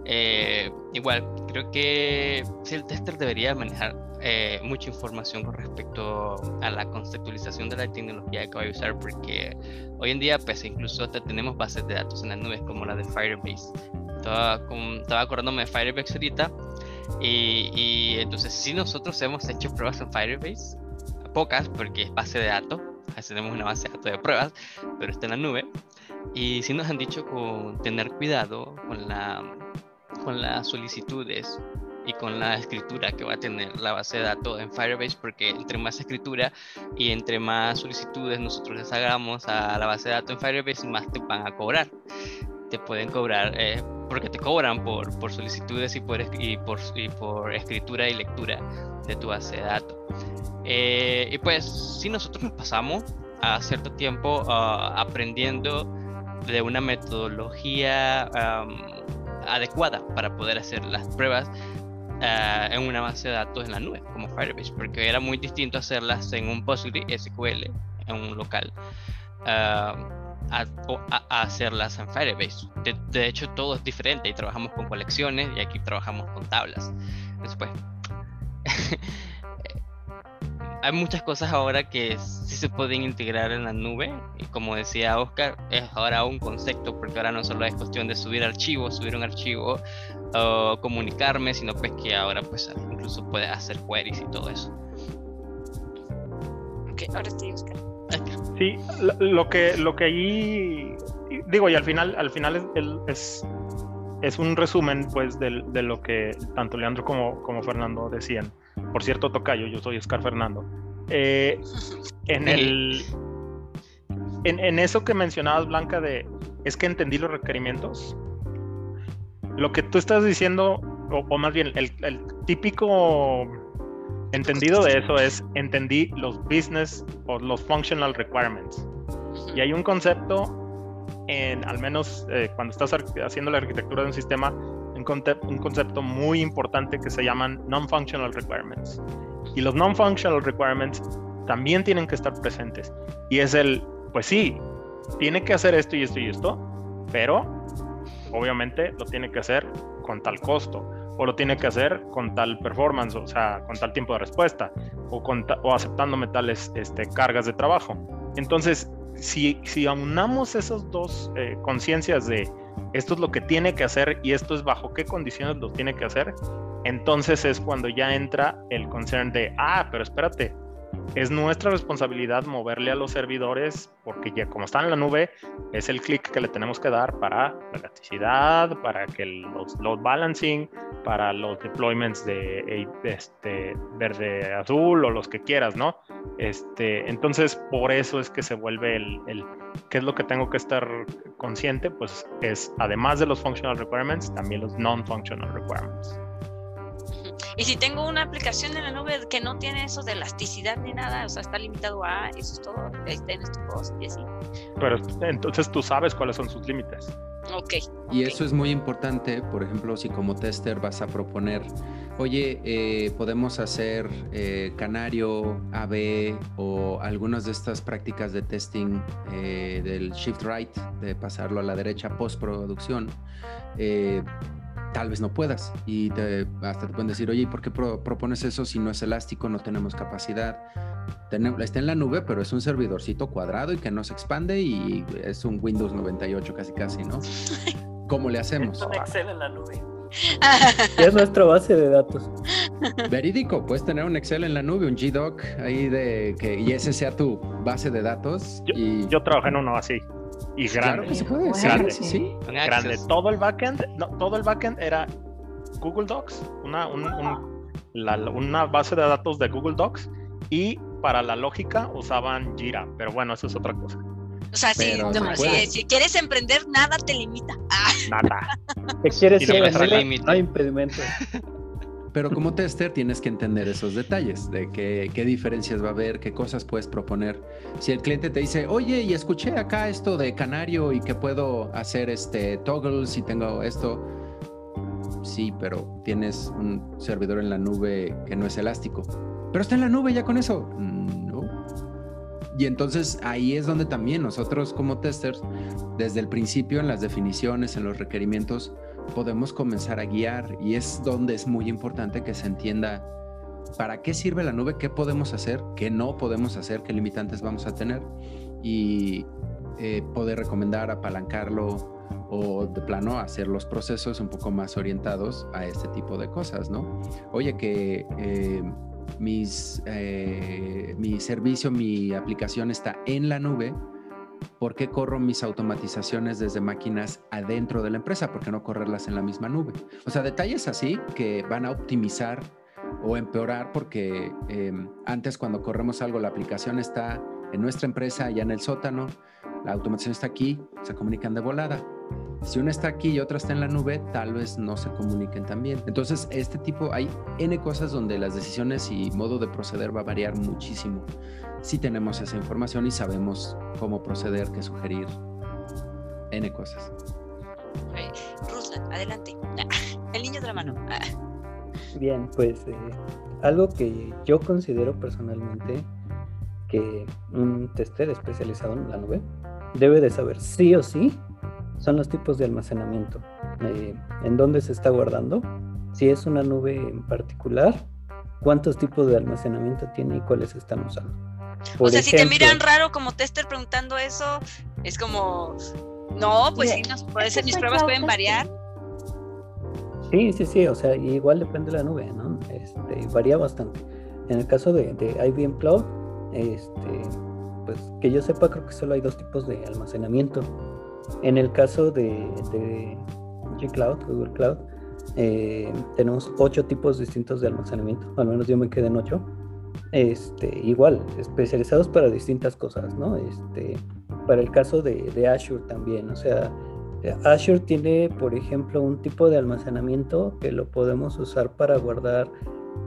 Eh, igual, creo que si el tester debería manejar eh, mucha información con respecto a la conceptualización de la tecnología que va a usar, porque hoy en día, pues incluso tenemos bases de datos en las nubes como la de Firebase. Estaba, estaba acordándome de Firebase ahorita y, entonces si nosotros hemos hecho pruebas en Firebase, pocas porque es base de datos, tenemos una base de datos de pruebas, pero está en la nube. Y si nos han dicho con tener cuidado con, la, con las solicitudes y con la escritura que va a tener la base de datos en Firebase, porque entre más escritura y entre más solicitudes nosotros les hagamos a la base de datos en Firebase, más te van a cobrar. Te pueden cobrar eh, porque te cobran por, por solicitudes y por, y, por, y por escritura y lectura de tu base de datos. Eh, y pues si nosotros nos pasamos a cierto tiempo ah, aprendiendo de una metodología adecuada para poder hacer las pruebas ah, en una base de datos en la nube, como Firebase, porque era muy distinto hacerlas en un PostgreSQL, en un local. Ah, a, hacerlas en Firebase. De, hecho, todo es diferente y trabajamos con colecciones y aquí trabajamos con tablas. Después, hay muchas cosas ahora que sí se pueden integrar en la nube y como decía Oscar, es ahora un concepto porque ahora no solo es cuestión de subir archivos, subir un archivo o comunicarme, sino pues que ahora pues incluso puedes hacer queries y todo eso. Ok, ahora sí, Oscar. Sí, lo que, lo que ahí digo, y al final, al final es, es, un resumen pues de, lo que tanto Leandro como, como Fernando decían. Por cierto, Tocayo, yo soy Oscar Fernando. Eh, en el en, eso que mencionabas, Blanca, de es que entendí los requerimientos. Lo que tú estás diciendo, o, más bien, el, el típico Entendido de eso es, entendí los business o los functional requirements. Y hay un concepto, en, al menos eh, cuando estás haciendo la arquitectura de un sistema, un, concepto muy importante que se llaman non-functional requirements. Y los non-functional requirements también tienen que estar presentes. Y es el, pues sí, tiene que hacer esto y esto y esto, pero obviamente lo tiene que hacer con tal costo o lo tiene que hacer con tal performance, o sea, con tal tiempo de respuesta, o, con o aceptándome tales este, cargas de trabajo. Entonces, si, si aunamos esas dos eh, conciencias de esto es lo que tiene que hacer y esto es bajo qué condiciones lo tiene que hacer, entonces es cuando ya entra el concern de, ah, pero espérate, es nuestra responsabilidad moverle a los servidores porque ya como están en la nube es el clic que le tenemos que dar para la elasticidad, para que los load balancing, para los deployments de, este, verde azul o los que quieras, ¿no? Este, entonces por eso es que se vuelve el, el qué es lo que tengo que estar consciente, pues es además de los functional requirements, también los non-functional requirements. Y si tengo una aplicación en la nube que no tiene eso de elasticidad ni nada, o sea, está limitado a eso es todo, está en este post y así. Pero entonces tú sabes cuáles son sus límites. Ok. Y eso es muy importante, por ejemplo, si como tester vas a proponer, oye, eh, podemos hacer eh, Canario, AB o algunas de estas prácticas de testing eh, del shift right, de pasarlo a la derecha postproducción tal vez no puedas. Y te, hasta te pueden decir, oye, ¿y por qué propones eso si no es elástico, no tenemos capacidad? está en la nube, pero es un servidorcito cuadrado y que no se expande y es un Windows 98 casi casi, ¿no? ¿Cómo le hacemos? Es un Excel en la nube. es nuestra base de datos. Verídico, puedes tener un Excel en la nube, un GDoc ahí de que y ese sea tu base de datos. Yo, y... yo trabajé en uno así y grande. Claro que se puede. Grande. Sí, sí. Grande. Todo el backend, no, todo el backend era Google Docs, una, un, una base de datos de Google Docs y para la lógica usaban Jira, pero bueno, eso es otra cosa. O sea, si, si, quieres emprender, nada te limita. Ah. Nada. ¿Qué quieres no, no hay impedimento. Pero como tester tienes que entender esos detalles de qué, qué, diferencias va a haber, qué cosas puedes proponer. Si el cliente te dice, oye, y escuché acá esto de Canario y que puedo hacer este toggles y tengo esto. Sí, pero tienes un servidor en la nube que no es elástico. Pero está en la nube ya con eso. No. Y entonces ahí es donde también nosotros como testers, desde el principio en las definiciones, en los requerimientos, podemos comenzar a guiar y es donde es muy importante que se entienda para qué sirve la nube, qué podemos hacer, qué no podemos hacer, qué limitantes vamos a tener y eh, poder recomendar, apalancarlo o de plano hacer los procesos un poco más orientados a este tipo de cosas, ¿no? Oye, que eh, eh, mi servicio, mi aplicación está en la nube, ¿por qué corro mis automatizaciones desde máquinas adentro de la empresa? ¿Por qué no correrlas en la misma nube? O sea, detalles así que van a optimizar o empeorar porque em, antes cuando corremos algo la aplicación está en nuestra empresa, ya en el sótano, la automatización está aquí, se comunican de volada. Si una está aquí y otra está en la nube, tal vez no se comuniquen también. Entonces, este tipo, hay N cosas donde las decisiones y modo de proceder va a variar muchísimo si tenemos esa información y sabemos cómo proceder, qué sugerir, N cosas. Ruslan, adelante. El niño de la mano. Bien, pues eh, algo que yo considero personalmente que un tester especializado en la nube debe de saber sí o sí son los tipos de almacenamiento, eh, en dónde se está guardando, si es una nube en particular, cuántos tipos de almacenamiento tiene y cuáles están usando o sea, si te miran raro como tester preguntando eso, es como, no, pues sí, puede ser, mis pruebas pueden variar. Sí, sí, sí, o sea, igual depende de la nube, ¿no? Este, varía bastante. En el caso de, IBM Cloud, este, pues que yo sepa, creo que solo hay dos tipos de almacenamiento. En el caso de, de G-Cloud, Google Cloud, eh, tenemos ocho tipos distintos de almacenamiento, al menos yo me quedé en ocho este, igual, especializados para distintas cosas, ¿no? Este, para el caso de, Azure también, o sea, Azure tiene, por ejemplo, un tipo de almacenamiento que lo podemos usar para guardar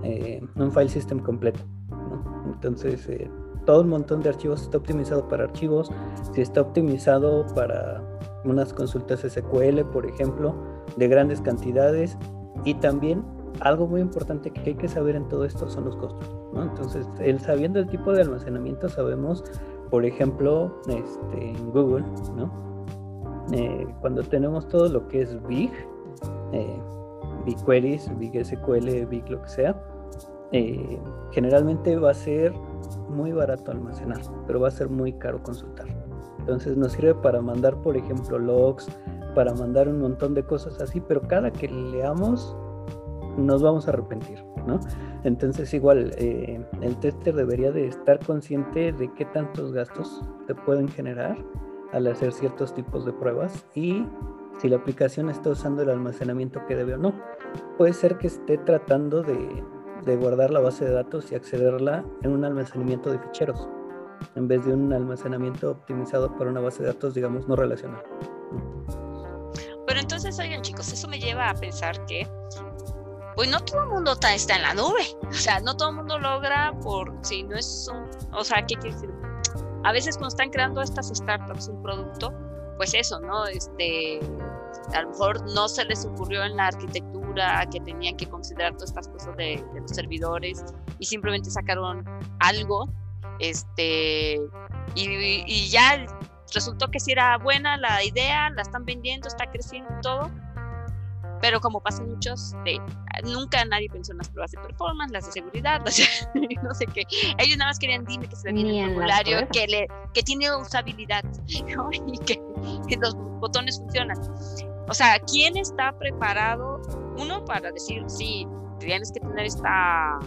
eh, un file system completo, ¿no? Entonces, eh, todo un montón de archivos está optimizado para archivos, si está optimizado para unas consultas SQL, por ejemplo, de grandes cantidades, y también algo muy importante que hay que saber en todo esto son los costos. Entonces, el, sabiendo el tipo de almacenamiento, sabemos, por ejemplo, este, en Google, ¿no? Eh, cuando tenemos todo lo que es Big, eh, Big Queries, Big SQL, Big lo que sea, eh, generalmente va a ser muy barato almacenar, pero va a ser muy caro consultar. Entonces nos sirve para mandar, por ejemplo, logs, para mandar un montón de cosas así, pero cada que leamos nos vamos a arrepentir, ¿no? Entonces igual eh, el tester debería de estar consciente de qué tantos gastos se pueden generar al hacer ciertos tipos de pruebas y si la aplicación está usando el almacenamiento que debe o no. Puede ser que esté tratando de, de guardar la base de datos y accederla en un almacenamiento de ficheros en vez de un almacenamiento optimizado para una base de datos, digamos, no relacional. Pero entonces, oigan chicos, eso me lleva a pensar que pues no todo el mundo está en la nube. O sea, no todo el mundo logra por si no es un, o sea, ¿qué quiere decir? A veces cuando están creando estas startups un producto, pues eso, ¿no? Este, a lo mejor no se les ocurrió en la arquitectura que tenían que considerar todas estas cosas de, los servidores y simplemente sacaron algo, este, y, ya resultó que si era buena la idea, la están vendiendo, está creciendo todo, pero como pasa muchos, de, nunca nadie pensó en las pruebas de performance, las de seguridad, no sé qué. Ellos nada más querían dime que se ve el formulario, que, le, que tiene usabilidad y que, los botones funcionan. O sea, ¿quién está preparado, uno, para decir, sí, tienes que tener estas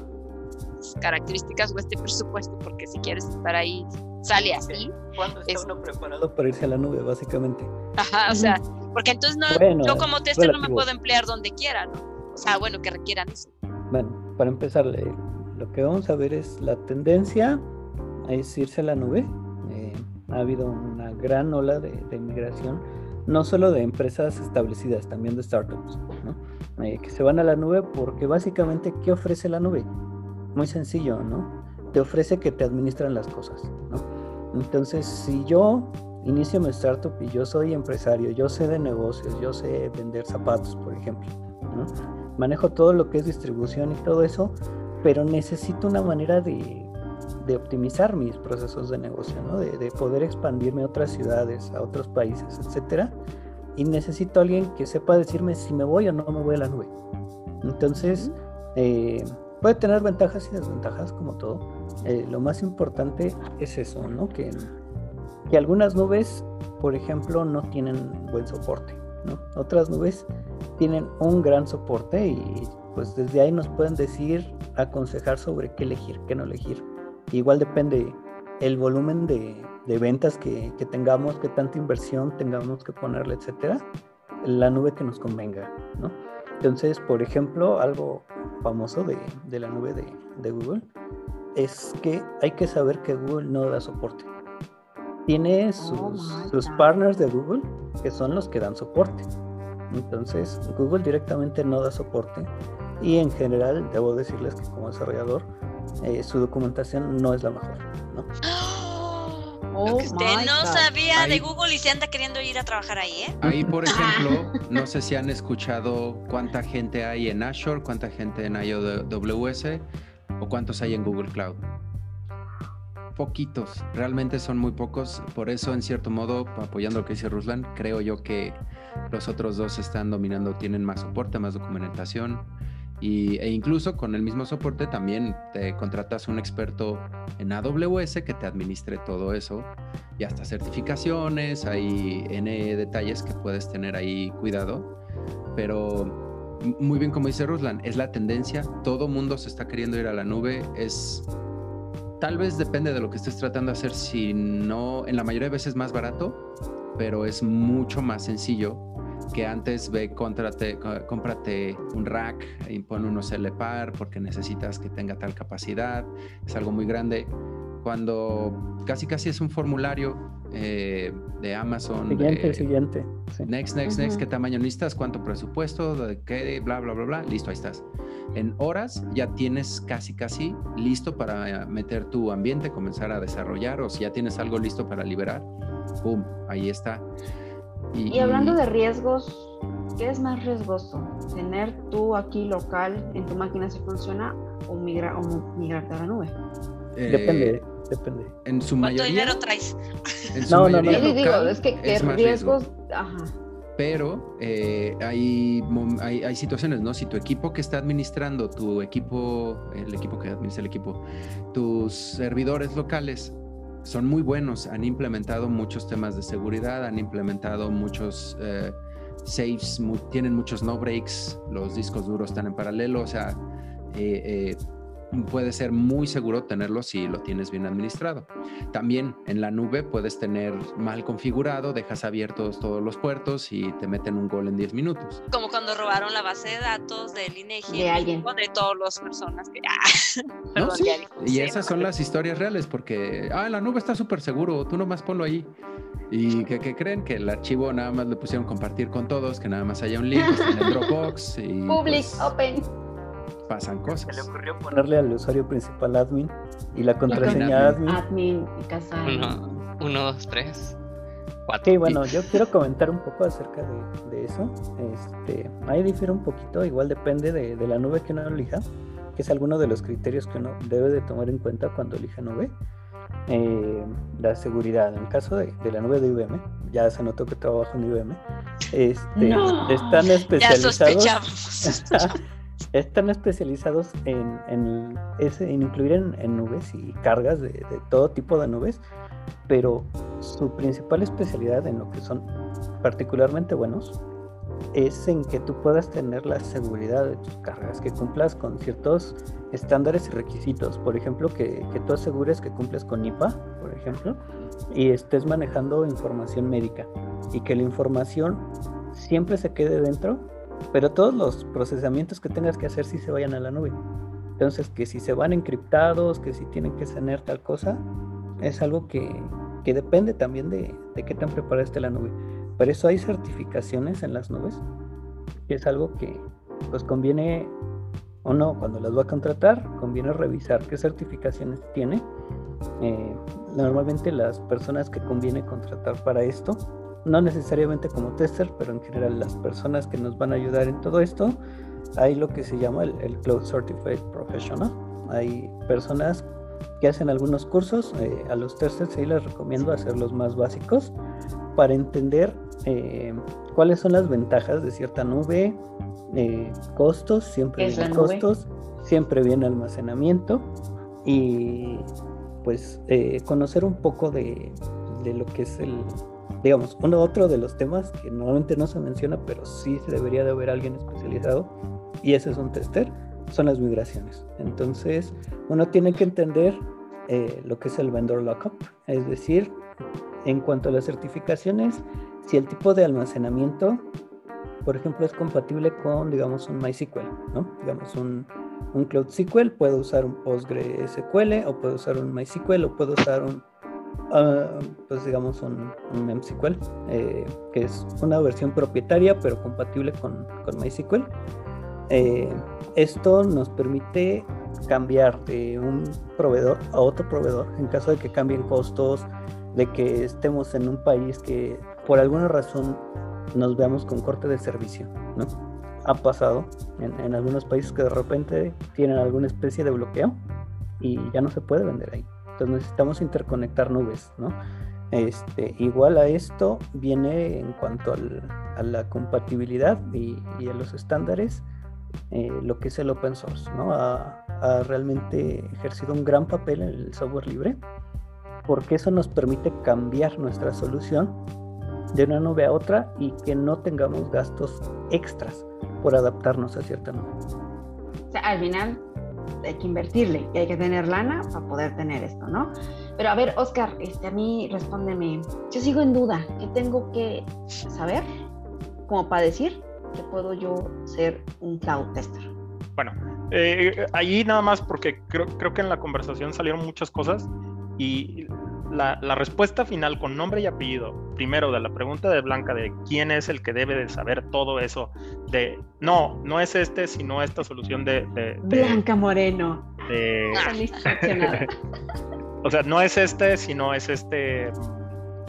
características o este presupuesto, porque si quieres estar ahí, sale así. ¿Cuándo está uno preparado para irse a la nube, básicamente? Ajá, o sea, porque entonces no, yo como tester no me puedo emplear donde quiera, ¿no? O sea, bueno, que requieran eso. Bueno, para empezar, lo que vamos a ver es la tendencia es irse a la nube. Eh, ha habido una gran ola de, de, migración, no solo de empresas establecidas, también de startups, eh, que se van a la nube porque básicamente, ¿qué ofrece la nube? Muy sencillo, ¿no? Te ofrece que te administran las cosas, Entonces, si yo inicio mi startup y yo soy empresario, yo sé de negocios, yo sé vender zapatos, por ejemplo, manejo todo lo que es distribución y todo eso, pero necesito una manera de de optimizar mis procesos de negocio, ¿no? de, poder expandirme a otras ciudades, a otros países, etcétera. Y necesito a alguien que sepa decirme si me voy o no me voy a la nube. Entonces, eh, puede tener ventajas y desventajas, como todo. Eh, lo más importante es eso, ¿no? Que, que algunas nubes, por ejemplo, no tienen buen soporte, ¿no? Otras nubes tienen un gran soporte y pues desde ahí nos pueden decir, aconsejar sobre qué elegir, qué no elegir. Igual depende el volumen de, ventas que, tengamos, qué tanta inversión tengamos que ponerle, etcétera, la nube que nos convenga, ¿no? Entonces, por ejemplo, algo famoso de, la nube de, Google es que hay que saber que Google no da soporte. Tiene oh sus, sus partners de Google que son los que dan soporte. Entonces, Google directamente no da soporte y en general debo decirles que como desarrollador eh, su documentación no es la mejor. ¿no? Oh usted no sabía de Google y se anda queriendo ir a trabajar ahí, ¿eh? Ahí, por ejemplo, no sé si han escuchado cuánta gente hay en Azure, cuánta gente en AWS o cuántos hay en Google Cloud. Poquitos, realmente son muy pocos. Por eso, en cierto modo, apoyando lo que dice Ruslan, creo yo que los otros dos están dominando, tienen más soporte, más documentación e incluso con el mismo soporte también te contratas un experto en AWS que te administre todo eso y hasta certificaciones, hay N detalles que puedes tener ahí cuidado, pero muy bien como dice Ruslan, es la tendencia, todo mundo se está queriendo ir a la nube, es tal vez depende de lo que estés tratando de hacer, si no, en la mayoría de veces más barato, pero es mucho más sencillo que antes ve, cómprate, cómprate un rack y pon unos LPAR porque necesitas que tenga tal capacidad, es algo muy grande. Cuando casi casi es un formulario eh, de Amazon. Siguiente, siguiente. Next, next, next, ¿qué tamaño necesitas? ¿Cuánto presupuesto? ¿De qué? Bla, bla, bla, bla. Listo, ahí estás. En horas ya tienes casi, casi listo para meter tu ambiente, comenzar a desarrollar o si ya tienes algo listo para liberar, ¡pum! Ahí está. Y, hablando de riesgos, ¿qué es más riesgoso? ¿Tener tú aquí local en tu máquina si funciona o, migra, o migrarte a la nube? Eh, depende, depende. En su ¿Cuánto mayoría, dinero traes? En su no, no, no, digo, es que, riesgos, ajá. Pero eh, hay, hay, hay, situaciones, ¿no? Si tu equipo que está administrando, tu equipo, el equipo que administra el equipo, tus servidores locales son muy buenos, han implementado muchos temas de seguridad, han implementado muchos eh, saves, tienen muchos no breaks, los discos duros están en paralelo, o sea, eh, eh, puede ser muy seguro tenerlo si lo tienes bien administrado. También en la nube puedes tener mal configurado, dejas abiertos todos los puertos y te meten un gol en 10 minutos. Como cuando robaron la base de datos del INEGI de alguien. de todas las personas que... no, sí. y esas son las historias reales porque, ah, la nube está súper seguro, tú nomás ponlo ahí. ¿Y que, creen? Que el archivo nada más le pusieron compartir con todos, que nada más haya un link en el Dropbox. Y, Public, pues, open pasan cosas. Se le ocurrió ponerle al usuario principal admin y la contraseña admin. Admin y casa. Uno, uno, dos, tres. Cuatro. Sí, bueno, yo quiero comentar un poco acerca de, eso. Este, ahí difiere un poquito, igual depende de, la nube que uno elija, que es alguno de los criterios que uno debe de tomar en cuenta cuando elija nube. Eh, la seguridad. En el caso de, la nube de IBM, ya se notó que trabajo en IBM, este, están especializados. están especializados en, ese, incluir en, nubes y cargas de, todo tipo de nubes, pero su principal especialidad en lo que son particularmente buenos es en que tú puedas tener la seguridad de tus cargas, que cumplas con ciertos estándares y requisitos. Por ejemplo, que, que tú asegures que cumples con IPA, por ejemplo, y estés manejando información médica y que la información siempre se quede dentro pero todos los procesamientos que tengas que hacer sí se vayan a la nube. Entonces, que si se van encriptados, que si tienen que tener tal cosa, es algo que, que depende también de, de, qué tan preparada esté la nube. Por eso hay certificaciones en las nubes, que es algo que pues conviene o no, cuando las va a contratar, conviene revisar qué certificaciones tiene. Eh, normalmente las personas que conviene contratar para esto, no necesariamente como tester, pero en general las personas que nos van a ayudar en todo esto, hay lo que se llama el, Cloud Certified Professional. Hay personas que hacen algunos cursos, eh, a los testers sí les recomiendo hacer los más básicos para entender eh, cuáles son las ventajas de cierta nube, eh, costos, siempre viene costos, siempre viene almacenamiento y pues eh, conocer un poco de, de, lo que es el, digamos, uno otro de los temas que normalmente no se menciona, pero sí se debería de haber alguien especializado y ese es un tester, son las migraciones. Entonces uno tiene que entender lo que es el vendor lockup, es decir, en cuanto a las certificaciones, si el tipo de almacenamiento, por ejemplo, es compatible con, digamos, un MySQL, ¿no? Digamos, un, un Cloud SQL, puedo usar un PostgreSQL, o puedo usar un MySQL, o puedo usar un, ah, pues digamos, un, un eh, que es una versión propietaria, pero compatible con, con MySQL. Eh, esto nos permite cambiar de un proveedor a otro proveedor en caso de que cambien costos, de que estemos en un país que por alguna razón nos veamos con corte de servicio, ¿no? Ha pasado en, algunos países que de repente tienen alguna especie de bloqueo y ya no se puede vender ahí. Entonces necesitamos interconectar nubes, ¿no? Este, igual a esto viene en cuanto a la compatibilidad y, a los estándares, eh, lo que es el open source, ¿no? Ha, ha realmente ejercido un gran papel en el software libre porque eso nos permite cambiar nuestra solución de una nube a otra y que no tengamos gastos extras por adaptarnos a cierta nube. O sea, al final hay que invertirle y hay que tener lana para poder tener esto, ¿no? Pero a ver, Oscar, este, a mí respóndeme, yo sigo en duda, ¿qué tengo que saber como para decir que puedo yo ser un cloud tester? Bueno, eh, ahí nada más porque creo, creo que en la conversación salieron muchas cosas y la, respuesta final con nombre y apellido, primero de la pregunta de Blanca de quién es el que debe de saber todo eso, de no, no es este, sino esta solución de... Blanca Moreno. o sea, no es este, sino es este...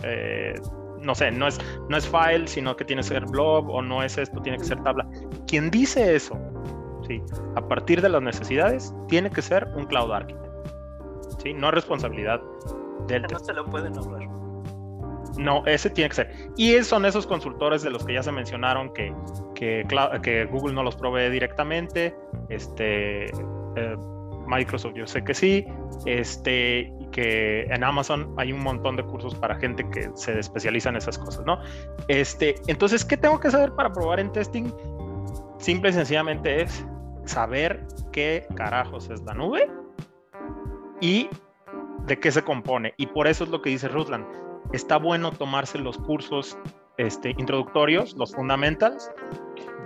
Eh, no sé, no es, no es file, sino que tiene que ser blog, o no es esto, tiene que ser tabla. Quien dice eso, ¿sí? a partir de las necesidades, tiene que ser un cloud architect. ¿sí? No es responsabilidad del No se lo pueden ahorrar. No, ese tiene que ser. Y son esos consultores de los que ya se mencionaron que, que, que Google no los provee directamente. Este, eh, Microsoft yo sé que sí. Este, que en Amazon hay un montón de cursos para gente que se especializa en esas cosas, ¿no? Este, entonces, ¿qué tengo que saber para probar en testing? Simple y sencillamente es saber qué carajos es la nube y de qué se compone. Y por eso es lo que dice Ruslan. Está bueno tomarse los cursos este, introductorios, los fundamentals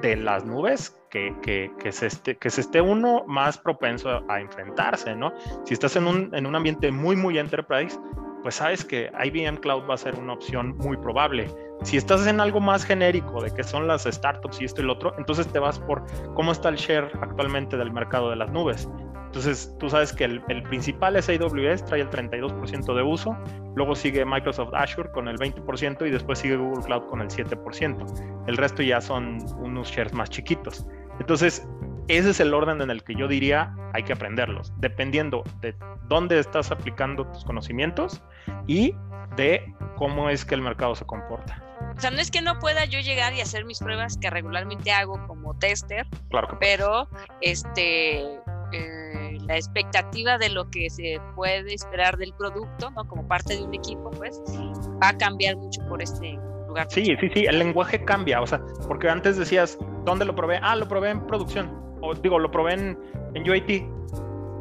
de las nubes, que, que, que, se esté, que se esté uno más propenso a enfrentarse, ¿no? Si estás en un, en un ambiente muy, muy enterprise, pues sabes que IBM Cloud va a ser una opción muy probable. Si estás en algo más genérico de que son las startups y esto y lo otro, entonces te vas por cómo está el share actualmente del mercado de las nubes. Entonces, tú sabes que el, principal es AWS, trae el 32% de uso, luego sigue Microsoft Azure con el 20% y después sigue Google Cloud con el 7%. El resto ya son unos shares más chiquitos. Entonces, ese es el orden en el que yo diría hay que aprenderlos, dependiendo de dónde estás aplicando tus conocimientos y de cómo es que el mercado se comporta. O sea, no es que no pueda yo llegar y hacer mis pruebas que regularmente hago como tester, claro pero este eh, la expectativa de lo que se puede esperar del producto, ¿no? Como parte de un equipo, pues, va a cambiar mucho por este lugar. Sí, sí, sí, el lenguaje cambia, o sea, porque antes decías, ¿dónde lo probé? Ah, lo probé en producción, o digo, lo probé en, en UAT.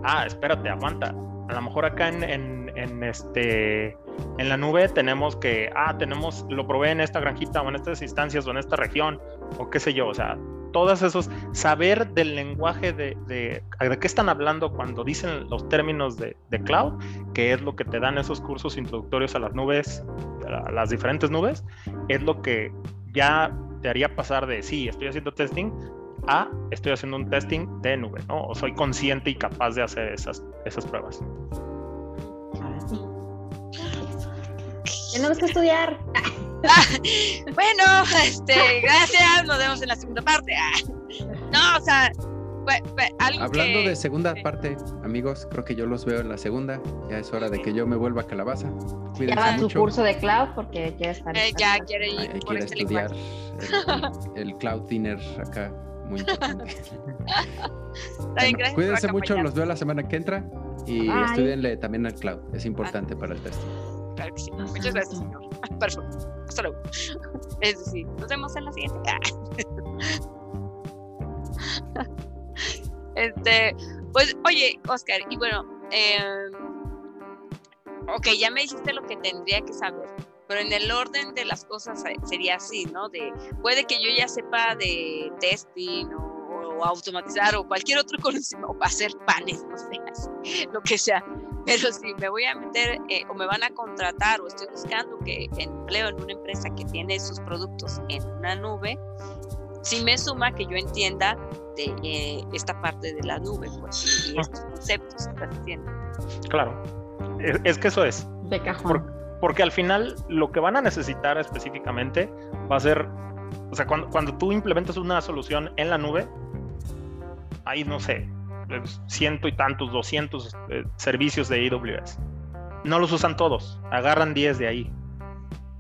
Ah, espérate, aguanta. A lo mejor acá en, en, en este en la nube tenemos que, ah, tenemos, lo probé en esta granjita o en estas instancias o en esta región o qué sé yo, o sea, todos esos, saber del lenguaje de, de, de, qué están hablando cuando dicen los términos de, de, cloud, que es lo que te dan esos cursos introductorios a las nubes, a las diferentes nubes, es lo que ya te haría pasar de sí, estoy haciendo testing a estoy haciendo un testing de nube, ¿no? O soy consciente y capaz de hacer esas, esas pruebas. Tenemos que estudiar. bueno, este, gracias, nos vemos en la segunda parte. no, o sea, Hablando de segunda parte, amigos, creo que yo los veo en la segunda. Ya es hora de que yo me vuelva a calabaza. Cuídense ya va su curso de cloud porque quiere estar. Eh, ya quiere ir Hay, por este estudiar el, el, cloud dinner acá. Muy importante. bueno, cuídense mucho, los veo la semana que entra y Bye. estudienle también al cloud. Es importante para el test. Claro que sí. Muchas gracias, señor. Perfecto. Hasta luego. Es decir, nos vemos en la siguiente. Este, pues, oye, Oscar, y bueno, eh, ok, ya me dijiste lo que tendría que saber, pero en el orden de las cosas sería así, ¿no? De, puede que yo ya sepa de testing o, o automatizar o cualquier otro conocimiento, o hacer panes, no sé, lo que sea. Pero si me voy a meter eh, o me van a contratar o estoy buscando que empleo en una empresa que tiene sus productos en una nube, sí me suma que yo entienda de eh, esta parte de la nube pues, y estos conceptos que estás haciendo. Claro, es, es, que eso es. De cajón. Por, porque al final lo que van a necesitar específicamente va a ser, o sea, cuando, cuando tú implementas una solución en la nube, hay, no sé, ciento y tantos, 200 eh, servicios de AWS. No los usan todos, agarran 10 de ahí.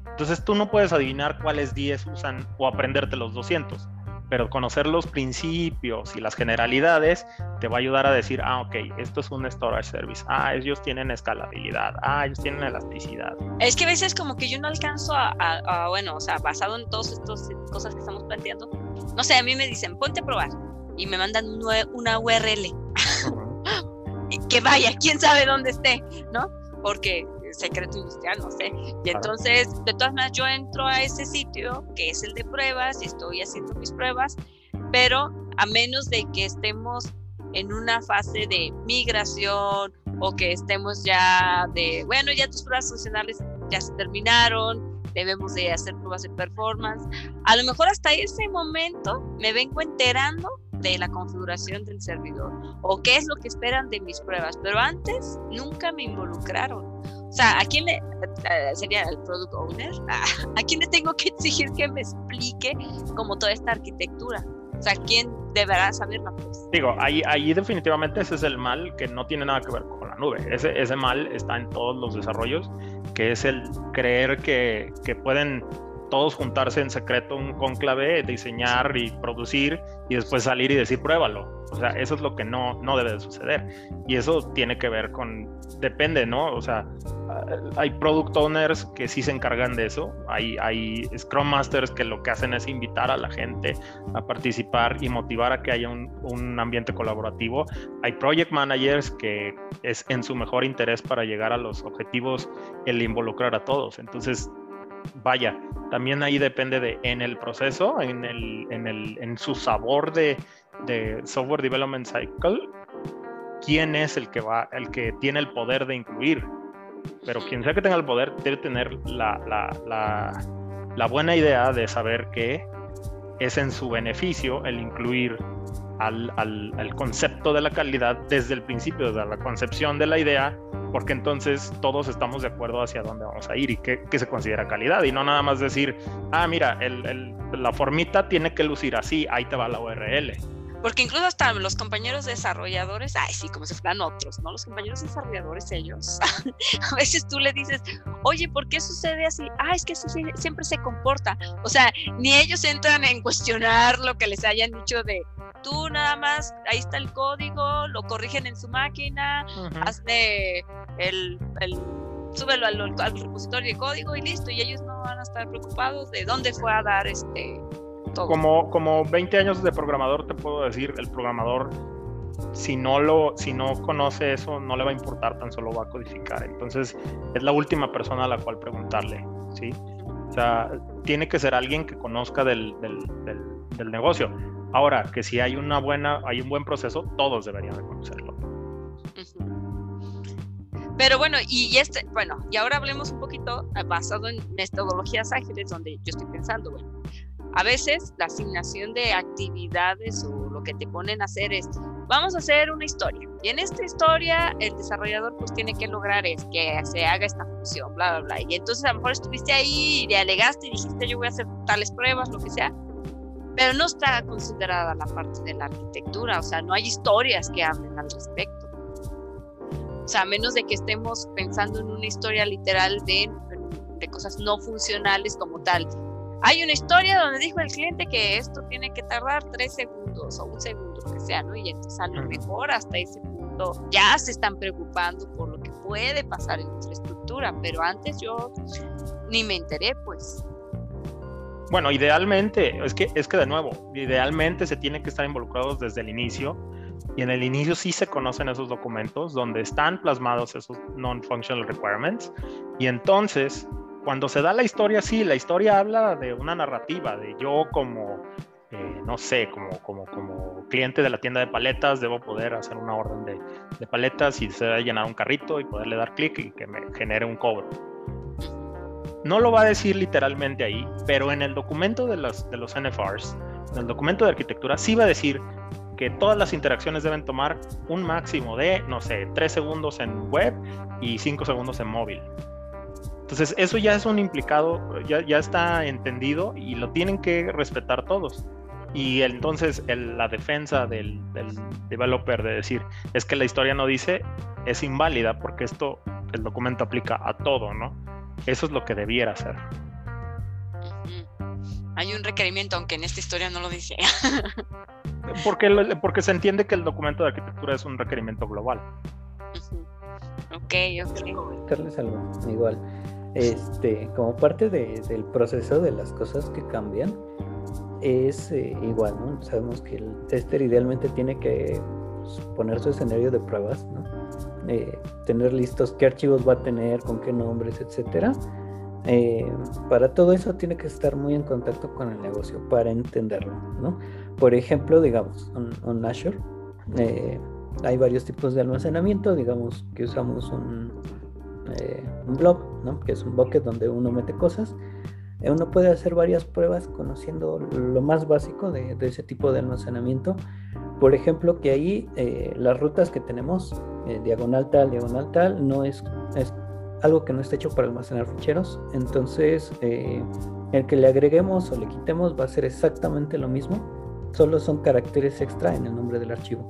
Entonces tú no puedes adivinar cuáles 10 usan o aprenderte los 200 pero conocer los principios y las generalidades te va a ayudar a decir, ah, ok, esto es un storage service, ah, ellos tienen escalabilidad, ah, ellos tienen elasticidad. Es que a veces como que yo no alcanzo a, a, a bueno, o sea, basado en todas estas cosas que estamos planteando, no sé, a mí me dicen, ponte a probar y me mandan una URL. que vaya, quién sabe dónde esté, ¿no? Porque secreto industrial, no sé. Y entonces, de todas maneras, yo entro a ese sitio, que es el de pruebas, y estoy haciendo mis pruebas, pero a menos de que estemos en una fase de migración o que estemos ya de, bueno, ya tus pruebas funcionales ya se terminaron, debemos de hacer pruebas de performance. A lo mejor hasta ese momento me vengo enterando de la configuración del servidor o qué es lo que esperan de mis pruebas, pero antes nunca me involucraron. O sea, ¿a quién le sería el product owner? ¿A quién le tengo que exigir que me explique como toda esta arquitectura? O sea, ¿quién deberá saberla? Pues? Digo, ahí, ahí definitivamente ese es el mal que no tiene nada que ver con la nube. Ese, ese mal está en todos los desarrollos, que es el creer que, que pueden todos juntarse en secreto un conclave, diseñar y producir y después salir y decir pruébalo. O sea, eso es lo que no, no debe de suceder. Y eso tiene que ver con, depende, ¿no? O sea, hay product owners que sí se encargan de eso. Hay, Scrum Masters que lo que hacen es invitar a la gente a participar y motivar a que haya un ambiente colaborativo. Hay project managers que es en su mejor interés para llegar a los objetivos el involucrar a todos. Entonces, vaya, también ahí depende de en el proceso, en, el, en, el, en su sabor de, de, software development cycle, quién es el que va, el que tiene el poder de incluir. Pero quien sea que tenga el poder debe tener la, la, la, la buena idea de saber que es en su beneficio el incluir al, al, al, concepto de la calidad desde el principio, desde la concepción de la idea, porque entonces todos estamos de acuerdo hacia dónde vamos a ir y qué, qué se considera calidad, y no nada más decir, ah, mira, el, el, la formita tiene que lucir así, ahí te va la URL. Porque incluso hasta los compañeros desarrolladores, ay, sí, como si fueran otros, ¿no? Los compañeros desarrolladores, ellos, a veces tú le dices, oye, ¿por qué sucede así? Ah, es que eso siempre se comporta. O sea, ni ellos entran en cuestionar lo que les hayan dicho de, tú nada más, ahí está el código, lo corrigen en su máquina, uh -huh. hazle el, el súbelo al, al, repositorio de código y listo, y ellos no van a estar preocupados de dónde fue a dar este todo. Como, como 20 años de programador te puedo decir, el programador si no lo si no conoce eso no le va a importar tan solo va a codificar entonces es la última persona a la cual preguntarle sí o sea tiene que ser alguien que conozca del, del, del, del negocio Ahora, que si hay una buena, hay un buen proceso, todos deberían de conocerlo. Pero bueno, y este, bueno, y ahora hablemos un poquito eh, basado en metodologías ágiles, donde yo estoy pensando, bueno, a veces la asignación de actividades o lo que te ponen a hacer es, vamos a hacer una historia. Y en esta historia el desarrollador pues tiene que lograr es que se haga esta función, bla, bla, bla. Y entonces a lo mejor estuviste ahí y le alegaste y dijiste yo voy a hacer tales pruebas, lo que sea. Pero no está considerada la parte de la arquitectura, o sea, no hay historias que hablen al respecto. O sea, a menos de que estemos pensando en una historia literal de, de cosas no funcionales como tal. Hay una historia donde dijo el cliente que esto tiene que tardar tres segundos o un segundo, lo que sea, ¿no? Y entonces a lo mejor hasta ese punto ya se están preocupando por lo que puede pasar en nuestra estructura, pero antes yo ni me enteré, pues. Bueno, idealmente, es que, es que de nuevo, idealmente se tiene que estar involucrados desde el inicio y en el inicio sí se conocen esos documentos donde están plasmados esos non-functional requirements. Y entonces, cuando se da la historia, sí, la historia habla de una narrativa, de yo como, eh, no sé, como, como, como cliente de la tienda de paletas, debo poder hacer una orden de, de paletas y se a llenar un carrito y poderle dar clic y que me genere un cobro. No lo va a decir literalmente ahí, pero en el documento de los, de los NFRs, en el documento de arquitectura, sí va a decir que todas las interacciones deben tomar un máximo de, no sé, 3 segundos en web y 5 segundos en móvil. Entonces, eso ya es un implicado, ya, ya está entendido y lo tienen que respetar todos. Y entonces la defensa del, del, developer de decir es que la historia no dice es inválida porque esto, el documento aplica a todo, ¿no? Eso es lo que debiera ser. Hay un requerimiento, aunque en esta historia no lo dice. Porque, porque se entiende que el documento de arquitectura es un requerimiento global. Ok, ok. Comentarles algo, igual. Este, como parte del proceso de las cosas que cambian, es eh, igual, ¿no? Sabemos que el tester idealmente tiene que pues, poner su escenario de pruebas, ¿no? Eh, tener listos qué archivos va a tener, con qué nombres, etcétera. Eh, para todo eso tiene que estar muy en contacto con el negocio para entenderlo, ¿no? Por ejemplo, digamos, en Azure hay varios tipos de almacenamiento, digamos que usamos un, un blob, que es un bucket donde uno mete cosas. Eh, uno puede hacer varias pruebas conociendo lo más básico de, ese tipo de almacenamiento. Por ejemplo, que ahí las rutas que tenemos, diagonal tal, diagonal tal, no es, es, algo que no está hecho para almacenar ficheros. Entonces, el que le agreguemos o le quitemos va a ser exactamente lo mismo solo son caracteres extra en el nombre del archivo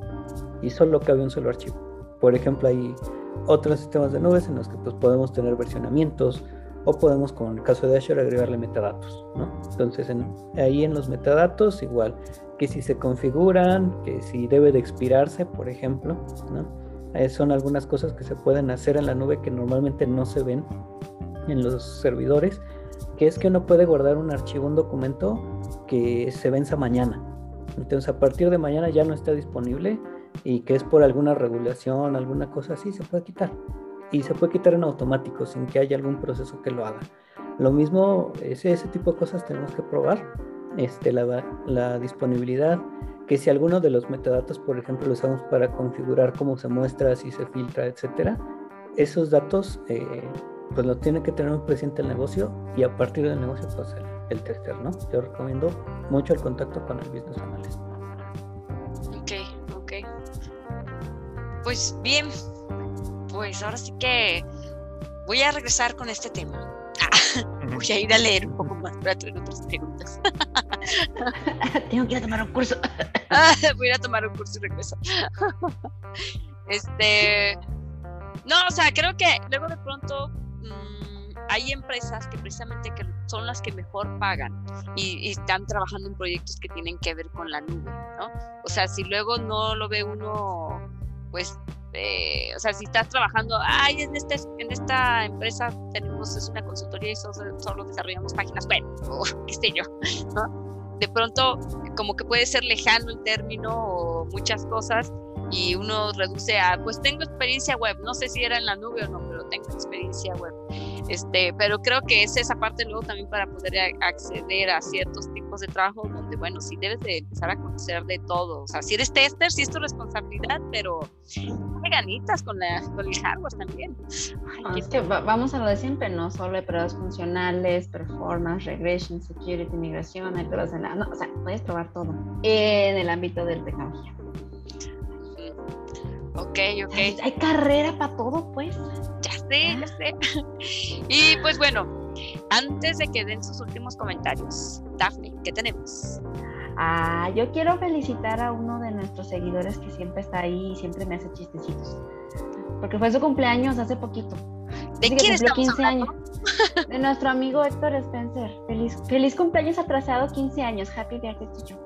y solo cabe un solo archivo. Por ejemplo, hay otros sistemas de nubes en los que pues, podemos tener versionamientos o podemos, como en el caso de Azure, agregarle metadatos. ¿no? Entonces, ahí en los metadatos, igual que si se configuran, que si debe de expirarse, por ejemplo, ¿no? Eh, son algunas cosas que se pueden hacer en la nube que normalmente no se ven en los servidores, que es que uno puede guardar un archivo, un documento que se venza mañana. Entonces a partir de mañana ya no está disponible y que es por alguna regulación, alguna cosa así, se puede quitar. Y se puede quitar en automático sin que haya algún proceso que lo haga. Lo mismo, ese, ese tipo de cosas tenemos que probar. Este, la, la disponibilidad, que si alguno de los metadatos, por ejemplo, lo usamos para configurar cómo se muestra, si se filtra, etcétera, esos datos eh, pues lo tiene que tener presente el negocio y a partir del negocio pues el, el tester, ¿no? Yo recomiendo mucho el contacto con el business analyst. Pues bien, pues ahora sí que voy a regresar con este tema. voy a ir a leer un poco más para tener otras preguntas. Tengo que ir a tomar un curso. voy a ir a tomar un curso y regreso. este. No, o sea, creo que luego de pronto Mm, hay empresas que precisamente que son las que mejor pagan y, están trabajando en proyectos que tienen que ver con la nube, ¿no? O sea, si luego no lo ve uno, pues, eh, o sea, si estás trabajando, ay, en, este, en esta empresa tenemos, es una consultoría y solo, desarrollamos páginas web, o qué sé yo, ¿no? De pronto, como que puede ser lejano el término o muchas cosas, y uno reduce a, pues tengo experiencia web, no sé si era en la nube o no, pero tengo experiencia web. Este, pero creo que es esa parte luego también para poder acceder a ciertos tipos de trabajo donde, bueno, sí debes de empezar a conocer de todo. O sea, si eres tester, sí es tu responsabilidad, pero hay ganitas con, la, con el hardware también. Ah, es que vamos a lo de siempre, no solo hay pruebas funcionales, performance, regression, security, migración, hay pruebas en la... No, o sea, puedes probar todo en el ámbito de la tecnología. Ok, ok. Hay, carrera para todo, pues. Ya sé, ya sé. Y pues bueno, antes de que den sus últimos comentarios, Daphne, ¿qué tenemos? Ah, yo quiero felicitar a uno de nuestros seguidores que siempre está ahí y siempre me hace chistecitos. Porque fue su cumpleaños hace poquito. ¿De quién estamos 15 años. De nuestro amigo Héctor Spencer. Feliz, feliz cumpleaños atrasado, 15 años. Happy birthday to you.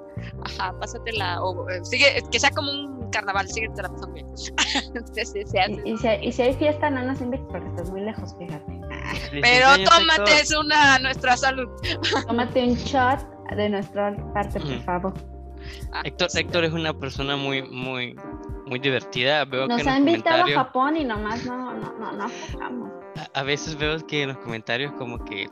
Ajá, pásatela. O, eh, sigue, que sea como un carnaval, síguete la pasando bien. y, si hay, y, si hay, fiesta, no nos invites porque estás muy lejos, fíjate. Pero tómate, es una nuestra salud. Tómate un shot de nuestra parte, por favor. Ah, Héctor, Héctor es una persona muy, muy, muy divertida. Veo Nos que ha invitado a Japón y nomás no, no, no, no a, a, veces veo que en los comentarios como que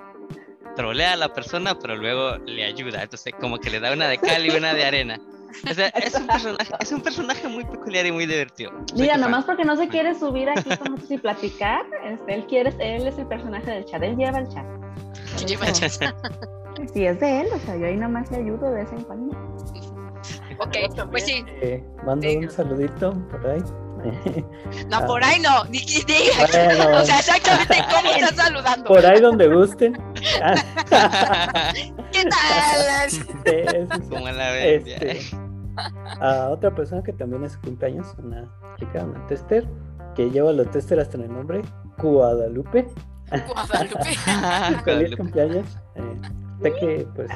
trolea a la persona, pero luego le ayuda. Entonces, como que le da una de cal y una de arena. O sea, es un personaje, es un personaje muy peculiar y muy divertido. Mira, nomás porque no se quiere subir aquí con nosotros y platicar, este, él quiere, él es el personaje del chat, él lleva el chat. Lleva el chat. Sí, es de él, o sea, yo ahí nomás le ayudo de vez en cuando. Ok, pues sí. Eh, mando un saludito por ahí. No, por ahí no, ni, ni, O sea, exactamente cómo estás saludando. Por ahí donde gusten. ¿Qué tal? La este, a otra persona que también es cumpleaños, una chica, una tester, que lleva los tester hasta en el nombre, Guadalupe. Guadalupe. Feliz cumpleaños. Eh, sé que, pues,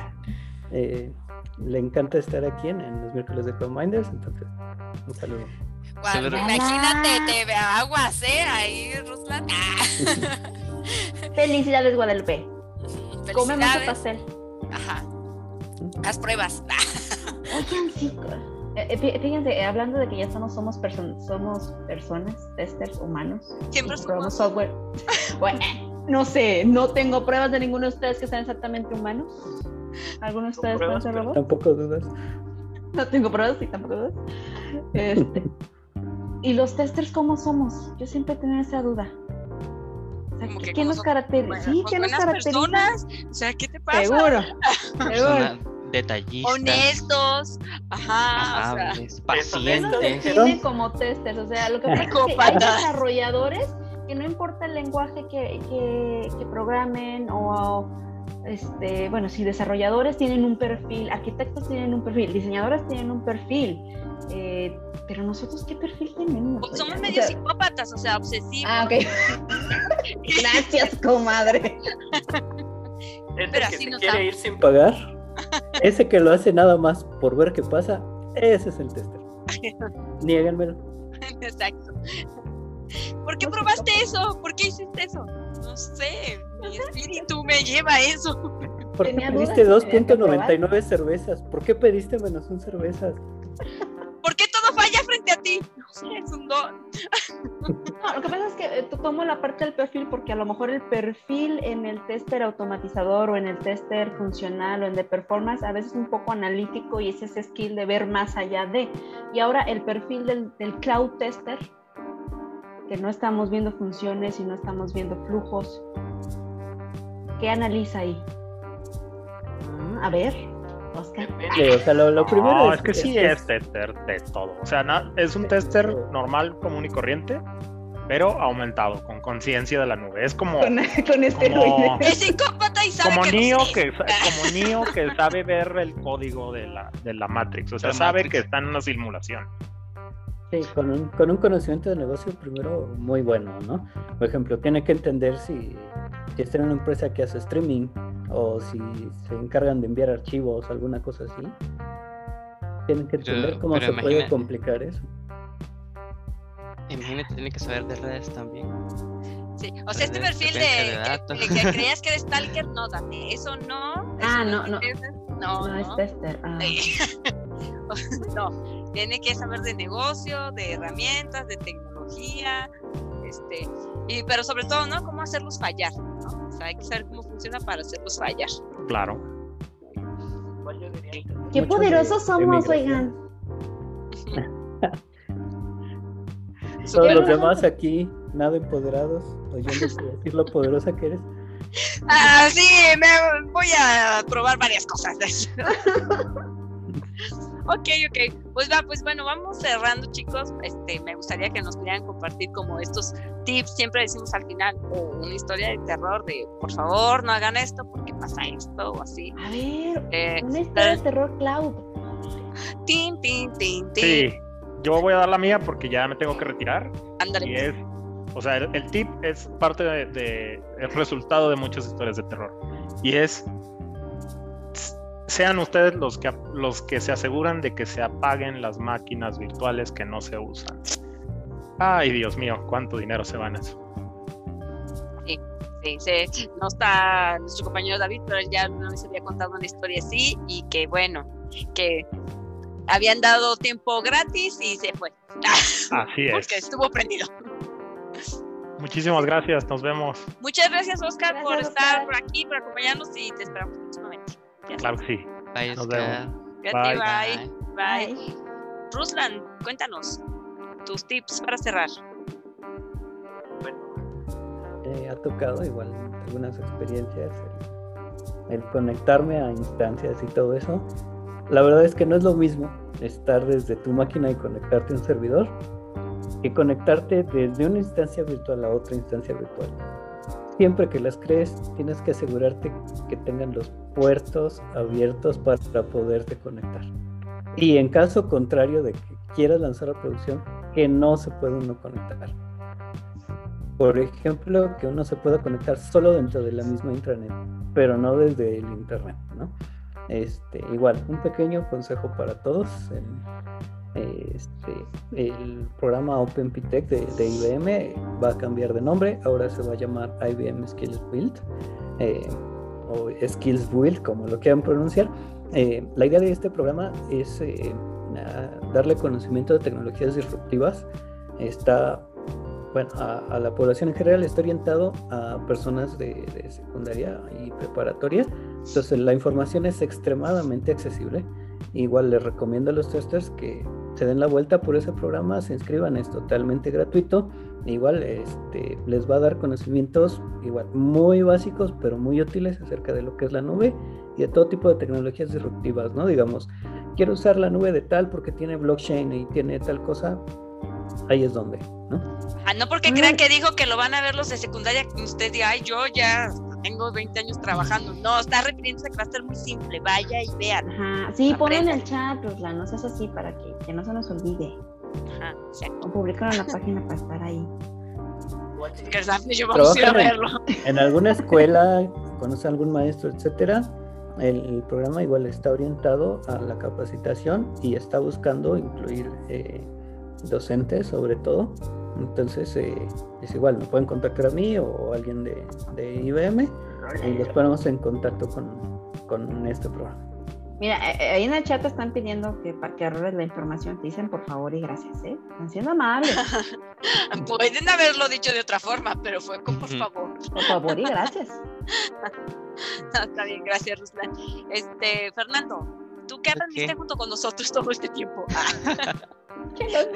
eh, le encanta estar aquí en, en los miércoles de Minders, entonces, un saludo. Imagínate, te ve aguas, ¿eh? Ahí, Ruslan. Felicidades, Guadalupe. Come mucho pastel. Ajá. Haz pruebas. Oigan, chicos. Eh, eh, fíjense, eh, hablando de que ya somos, somos, somos personas, testers humanos. Siempre somos. software. bueno, no sé, no tengo pruebas de ninguno de ustedes que sean exactamente humanos. ¿Alguno de ustedes pueden ser robots? Tampoco dudas. No tengo pruebas, sí, tampoco dudas. Este, ¿Y los testers cómo somos? Yo siempre he tenido esa duda. ¿qué, nos caracteriza? Sí, ¿qué nos caracteriza? Personas? O sea, ¿qué te pasa? Seguro, seguro. Detallistas. Honestos. Ajá. Amables, o sea, pacientes. define como testers. O sea, lo que pasa es que hay desarrolladores que no importa el lenguaje que, que, que programen o este, bueno, si desarrolladores tienen un perfil, arquitectos tienen un perfil, diseñadores tienen un perfil, eh, pero nosotros qué perfil tenemos? Pues somos medio psicópatas, o sea, obsesivos. Ah, ok. Gracias, comadre. pero así se quiere ir sin pagar, ese que lo hace nada más por ver qué pasa, ese es el tester. Niéganmelo. Exacto. ¿Por qué probaste eso? ¿Por qué hiciste eso? No sé, mi espíritu me lleva a eso. ¿Por qué pediste 2.99 cervezas? ¿Por qué pediste menos un cervezas? ¿Por qué todo falla frente a ti? No sé, es un don. Lo que pasa es que eh, tomo la parte del perfil porque a lo mejor el perfil en el tester automatizador o en el tester funcional o en de performance a veces es un poco analítico y es ese skill de ver más allá de. Y ahora el perfil del, del cloud tester que no estamos viendo funciones y no estamos viendo flujos. ¿Qué analiza ahí? Ah, a ver, Oscar. o sea, lo, primero es, que sí es, tester de todo. O sea, es un tester normal, común y corriente, pero aumentado, con conciencia de la nube. Es como. Con, este como, Es psicópata y sabe como que, que Como niño que sabe ver el código de la, de la Matrix. O sea, sabe que está en una simulación. Sí, con un, con un conocimiento de negocio primero muy bueno, ¿no? Por ejemplo, tiene que entender si, si está en una empresa que hace streaming o si se encargan de enviar archivos, alguna cosa así. Tienen que entender cómo se puede complicar eso. Imagínate, tiene que saber de redes también. Sí, o sea, este perfil de, que, creías que eres stalker, no, dame, eso no. Ah, no, no. No, no, es tester. Ah. no, tiene que saber de negocio, de herramientas, de tecnología, este, y, pero sobre todo, ¿no? Cómo hacerlos fallar, ¿no? hay que saber cómo funciona para hacerlos fallar. Claro. Qué poderosos somos, oigan. Todos los demás aquí, nada empoderados, oyendo decir lo poderosa que eres. Ah, sí, me voy a probar varias cosas. ok, ok. Pues va, pues bueno, vamos cerrando, chicos. Este, me gustaría que nos pudieran compartir como estos tips. Siempre decimos al final una historia de terror de por favor no hagan esto porque pasa esto o así. A ver, eh, una historia de terror cloud. Tin, tin, tin, tin. Sí, yo voy a dar la mía porque ya me tengo que retirar. Ándale. Y es, o sea, el, tip es parte de, de, el resultado de muchas historias de terror. Y es sean ustedes los que, los que se aseguran de que se apaguen las máquinas virtuales que no se usan. Ay, Dios mío, cuánto dinero se van a eso. Sí, sí, sí. No está nuestro compañero David, pero él ya vez había contado una historia así y que bueno, que habían dado tiempo gratis y se fue. Así es. Porque estuvo prendido. Muchísimas gracias, nos vemos. Muchas gracias, Oscar, por estar por aquí, por acompañarnos y te esperamos próximamente. Claro que sí. Bye, Nos Oscar. Bye. Bye. Bye. Bye. Ruslan, cuéntanos tus tips para cerrar. Eh, ha tocado igual algunas experiencias el, el, conectarme a instancias y todo eso. La verdad es que no es lo mismo estar desde tu máquina y conectarte a un servidor que conectarte desde una instancia virtual a otra instancia virtual. Siempre que las crees, tienes que asegurarte que tengan los puertos abiertos para poderte conectar. Y en caso contrario de que quieras lanzar la producción, que no se puede uno conectar. Por ejemplo, que uno se pueda conectar solo dentro de la misma intranet, pero no desde el internet, ¿no? Este, igual, un pequeño consejo para todos. Este, el programa OpenPTech de, de, IBM va a cambiar de nombre, ahora se va a llamar IBM Skills Build eh, o Skills Build, como lo quieran pronunciar. Eh, la idea de este programa es eh, darle conocimiento de tecnologías disruptivas. Está, bueno, a, a, la población en general está orientado a personas de, de secundaria y preparatoria. Entonces la información es extremadamente accesible. Igual les recomiendo a los testers que se den la vuelta por ese programa, se inscriban, es totalmente gratuito. Igual este, les va a dar conocimientos igual muy básicos, pero muy útiles acerca de lo que es la nube y de todo tipo de tecnologías disruptivas, ¿no? Digamos, quiero usar la nube de tal porque tiene blockchain y tiene tal cosa, ahí es donde, ¿no? Ah, no porque crean que dijo que lo van a ver los de secundaria, que usted diga, ay, yo ya tengo 20 años trabajando. No, está refiriéndose a que va a ser muy simple. Vaya y vean. Ajá. Sí, ponen en el chat, Ruslan, no seas así para que, que no se nos olvide. Ajá, O publican en la página para estar ahí. Yo vamos a ir a verlo. En, en alguna escuela, conoce a algún maestro, etcétera, el, el, programa igual está orientado a la capacitación y está buscando incluir eh, docentes sobre todo entonces eh, es igual, me pueden contactar a mí o a alguien de, de IBM y los ponemos en contacto con, con este programa. Mira, ahí en el chat están pidiendo que para que arregles la información. Te dicen por favor y gracias, ¿eh? Están siendo amables. Pueden haberlo dicho de otra forma, pero fue con por favor. Por favor y gracias. no, está bien, gracias, Ruslan. Este, Fernando, ¿tú qué aprendiste okay. junto con nosotros todo este tiempo?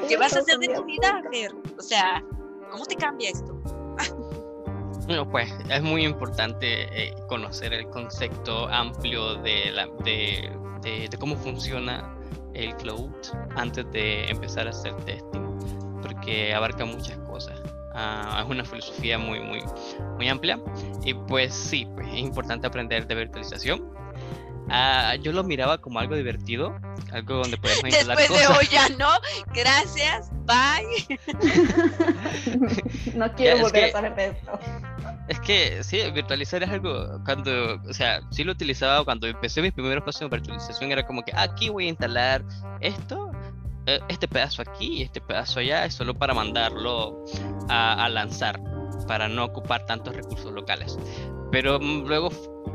¿Qué vas a hacer de tu vida, Fer? O sea, ¿cómo te cambia esto? Bueno, pues es muy importante eh, conocer el concepto amplio de, la, de, de, de, cómo funciona el cloud antes de empezar a hacer testing, porque abarca muchas cosas. Uh, es una filosofía muy, muy, muy amplia. Y pues sí, pues es importante aprender de virtualización. Uh, yo lo miraba como algo divertido, algo donde podemos instalar Después cosas. de hoy ya no, gracias, bye. no quiero Ya, es volver que- a saber de esto. Es que sí, virtualizar es algo cuando, o sea, sí lo utilizaba cuando empecé mis primeros pasos en virtualización, era como que "Ah, aquí voy a instalar esto, eh, este pedazo aquí y este pedazo allá, es solo para mandarlo a, a lanzar, para no ocupar tantos recursos locales. Pero mm, luego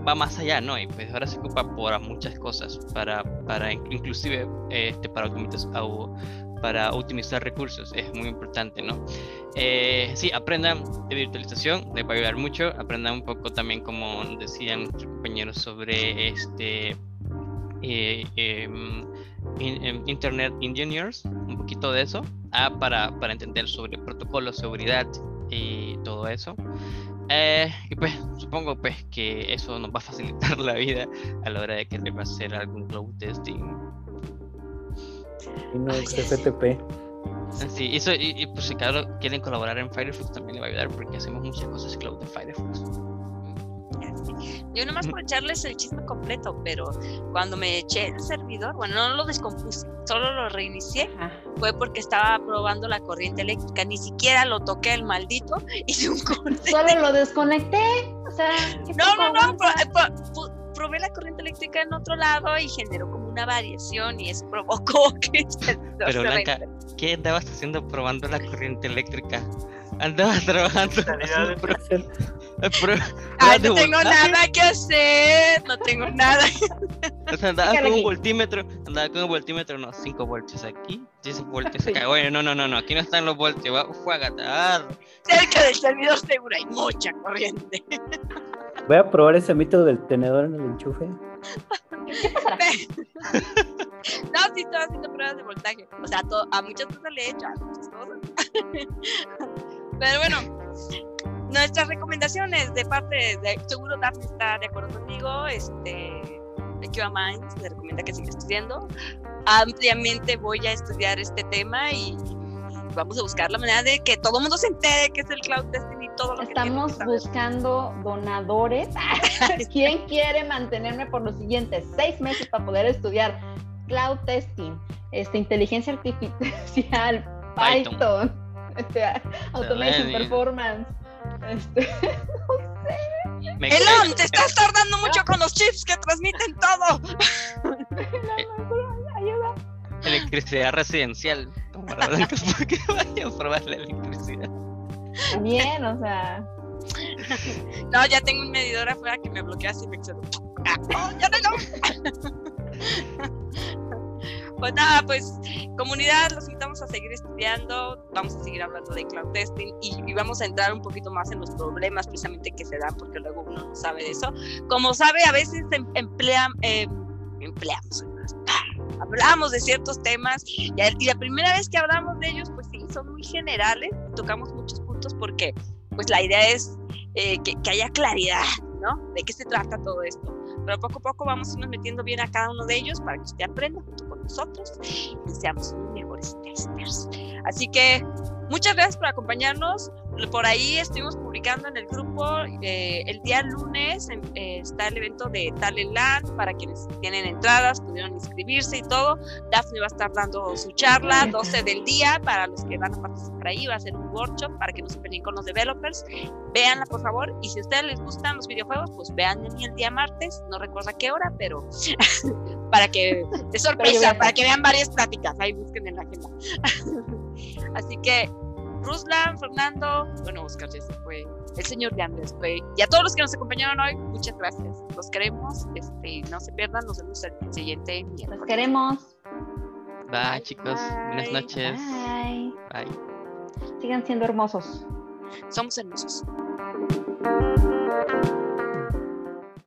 va más allá, ¿no? Y pues ahora se ocupa por muchas cosas, para, para in- inclusive este, para au- para optimizar recursos. Es muy importante, ¿no? Eh, sí, aprendan de virtualización, les va a ayudar mucho. Aprendan un poco también, como decían nuestros compañeros, sobre este eh, em, Internet Engineers, un poquito de eso, ah, para, para entender sobre protocolos, seguridad y todo eso. Eh, y pues supongo pues que eso nos va a facilitar la vida a la hora de que va a hacer algún cloud testing. Y no FTP. Sí, eso, y, pues si claro quieren colaborar en Firefox también le va a ayudar porque hacemos muchas cosas cloud en Firefox. Yo nomás por echarles el chisme completo, pero cuando me eché el servidor, bueno, no lo descompuse, solo lo reinicié, fue porque estaba probando la corriente eléctrica, ni siquiera lo toqué el maldito, hice un corte. Solo lo desconecté, o sea... No, no, no, probé la corriente eléctrica en otro lado y generó como una variación y eso provocó que... Pero Blanca, ¿qué andabas haciendo probando la corriente eléctrica? Andabas trabajando. Ay, no tengo nada que hacer, no tengo nada. O sea, andaba con un voltímetro, andaba con un voltímetro, no, 5 voltios aquí, 10 voltios acá. Bueno, no, no, no, no, aquí no están los voltios, va, fue a Cerca del servidor seguro hay mucha corriente. Voy a probar ese mito del tenedor en el enchufe. no, sí estoy haciendo pruebas de voltaje. O sea, a muchas cosas le he hecho, a muchas cosas. Pero bueno, nuestras recomendaciones de parte de, seguro Daphne está de acuerdo conmigo, este, QA Minds le recomienda que siga estudiando. Ampliamente voy a estudiar este tema y vamos a buscar la manera de que todo el mundo se entere que es el cloud testing y todo lo Estamos buscando donadores. ¿Quién quiere mantenerme por los siguientes seis meses para poder estudiar cloud testing, este, inteligencia artificial, Python, este, automation performance? Este, no sé. Elon, te estás tardando mucho con los chips que transmiten todo. Ayuda. Electricidad residencial. Para porque vaya a probar la electricidad. Bien, o sea. No, ya tengo un medidor afuera que me bloquea si me excedo. ¡Ah! ¡Ya no! Pues nada, pues comunidad, los invitamos a seguir estudiando, vamos a seguir hablando de cloud testing y, vamos a entrar un poquito más en los problemas precisamente que se dan porque luego uno no sabe de eso. Como sabe, a veces em, em, empleamos, hablamos de ciertos temas y, la primera vez que hablamos de ellos, pues sí, son muy generales, tocamos muchos puntos porque pues la idea es eh, que haya claridad, ¿no? De qué se trata todo esto pero poco a poco vamos a irnos metiendo bien a cada uno de ellos para que usted aprenda junto con nosotros y seamos mejores testers. Así que muchas gracias por acompañarnos. Por ahí estuvimos publicando en el grupo eh, el día lunes eh, está el evento de Talentland para quienes tienen entradas, pudieron inscribirse y todo. Daphne va a estar dando su charla 12 del día para los que van a participar ahí. Va a ser un workshop para que nos peleen con los developers. Véanla por favor y si a ustedes les gustan los videojuegos, pues vean el día martes. No recuerdo a qué hora, pero para que de sorpresa, para que vean varias pláticas. Ahí busquen en la agenda. Así que Ruslan, Fernando, bueno, Oscar ya se fue, el señor Andrés fue, y a todos los que nos acompañaron hoy, muchas gracias. Los queremos, este, no se pierdan, nos vemos el siguiente miércoles. Los queremos. Bye, chicos. Buenas noches. Bye. Bye. Sigan siendo hermosos. Somos hermosos.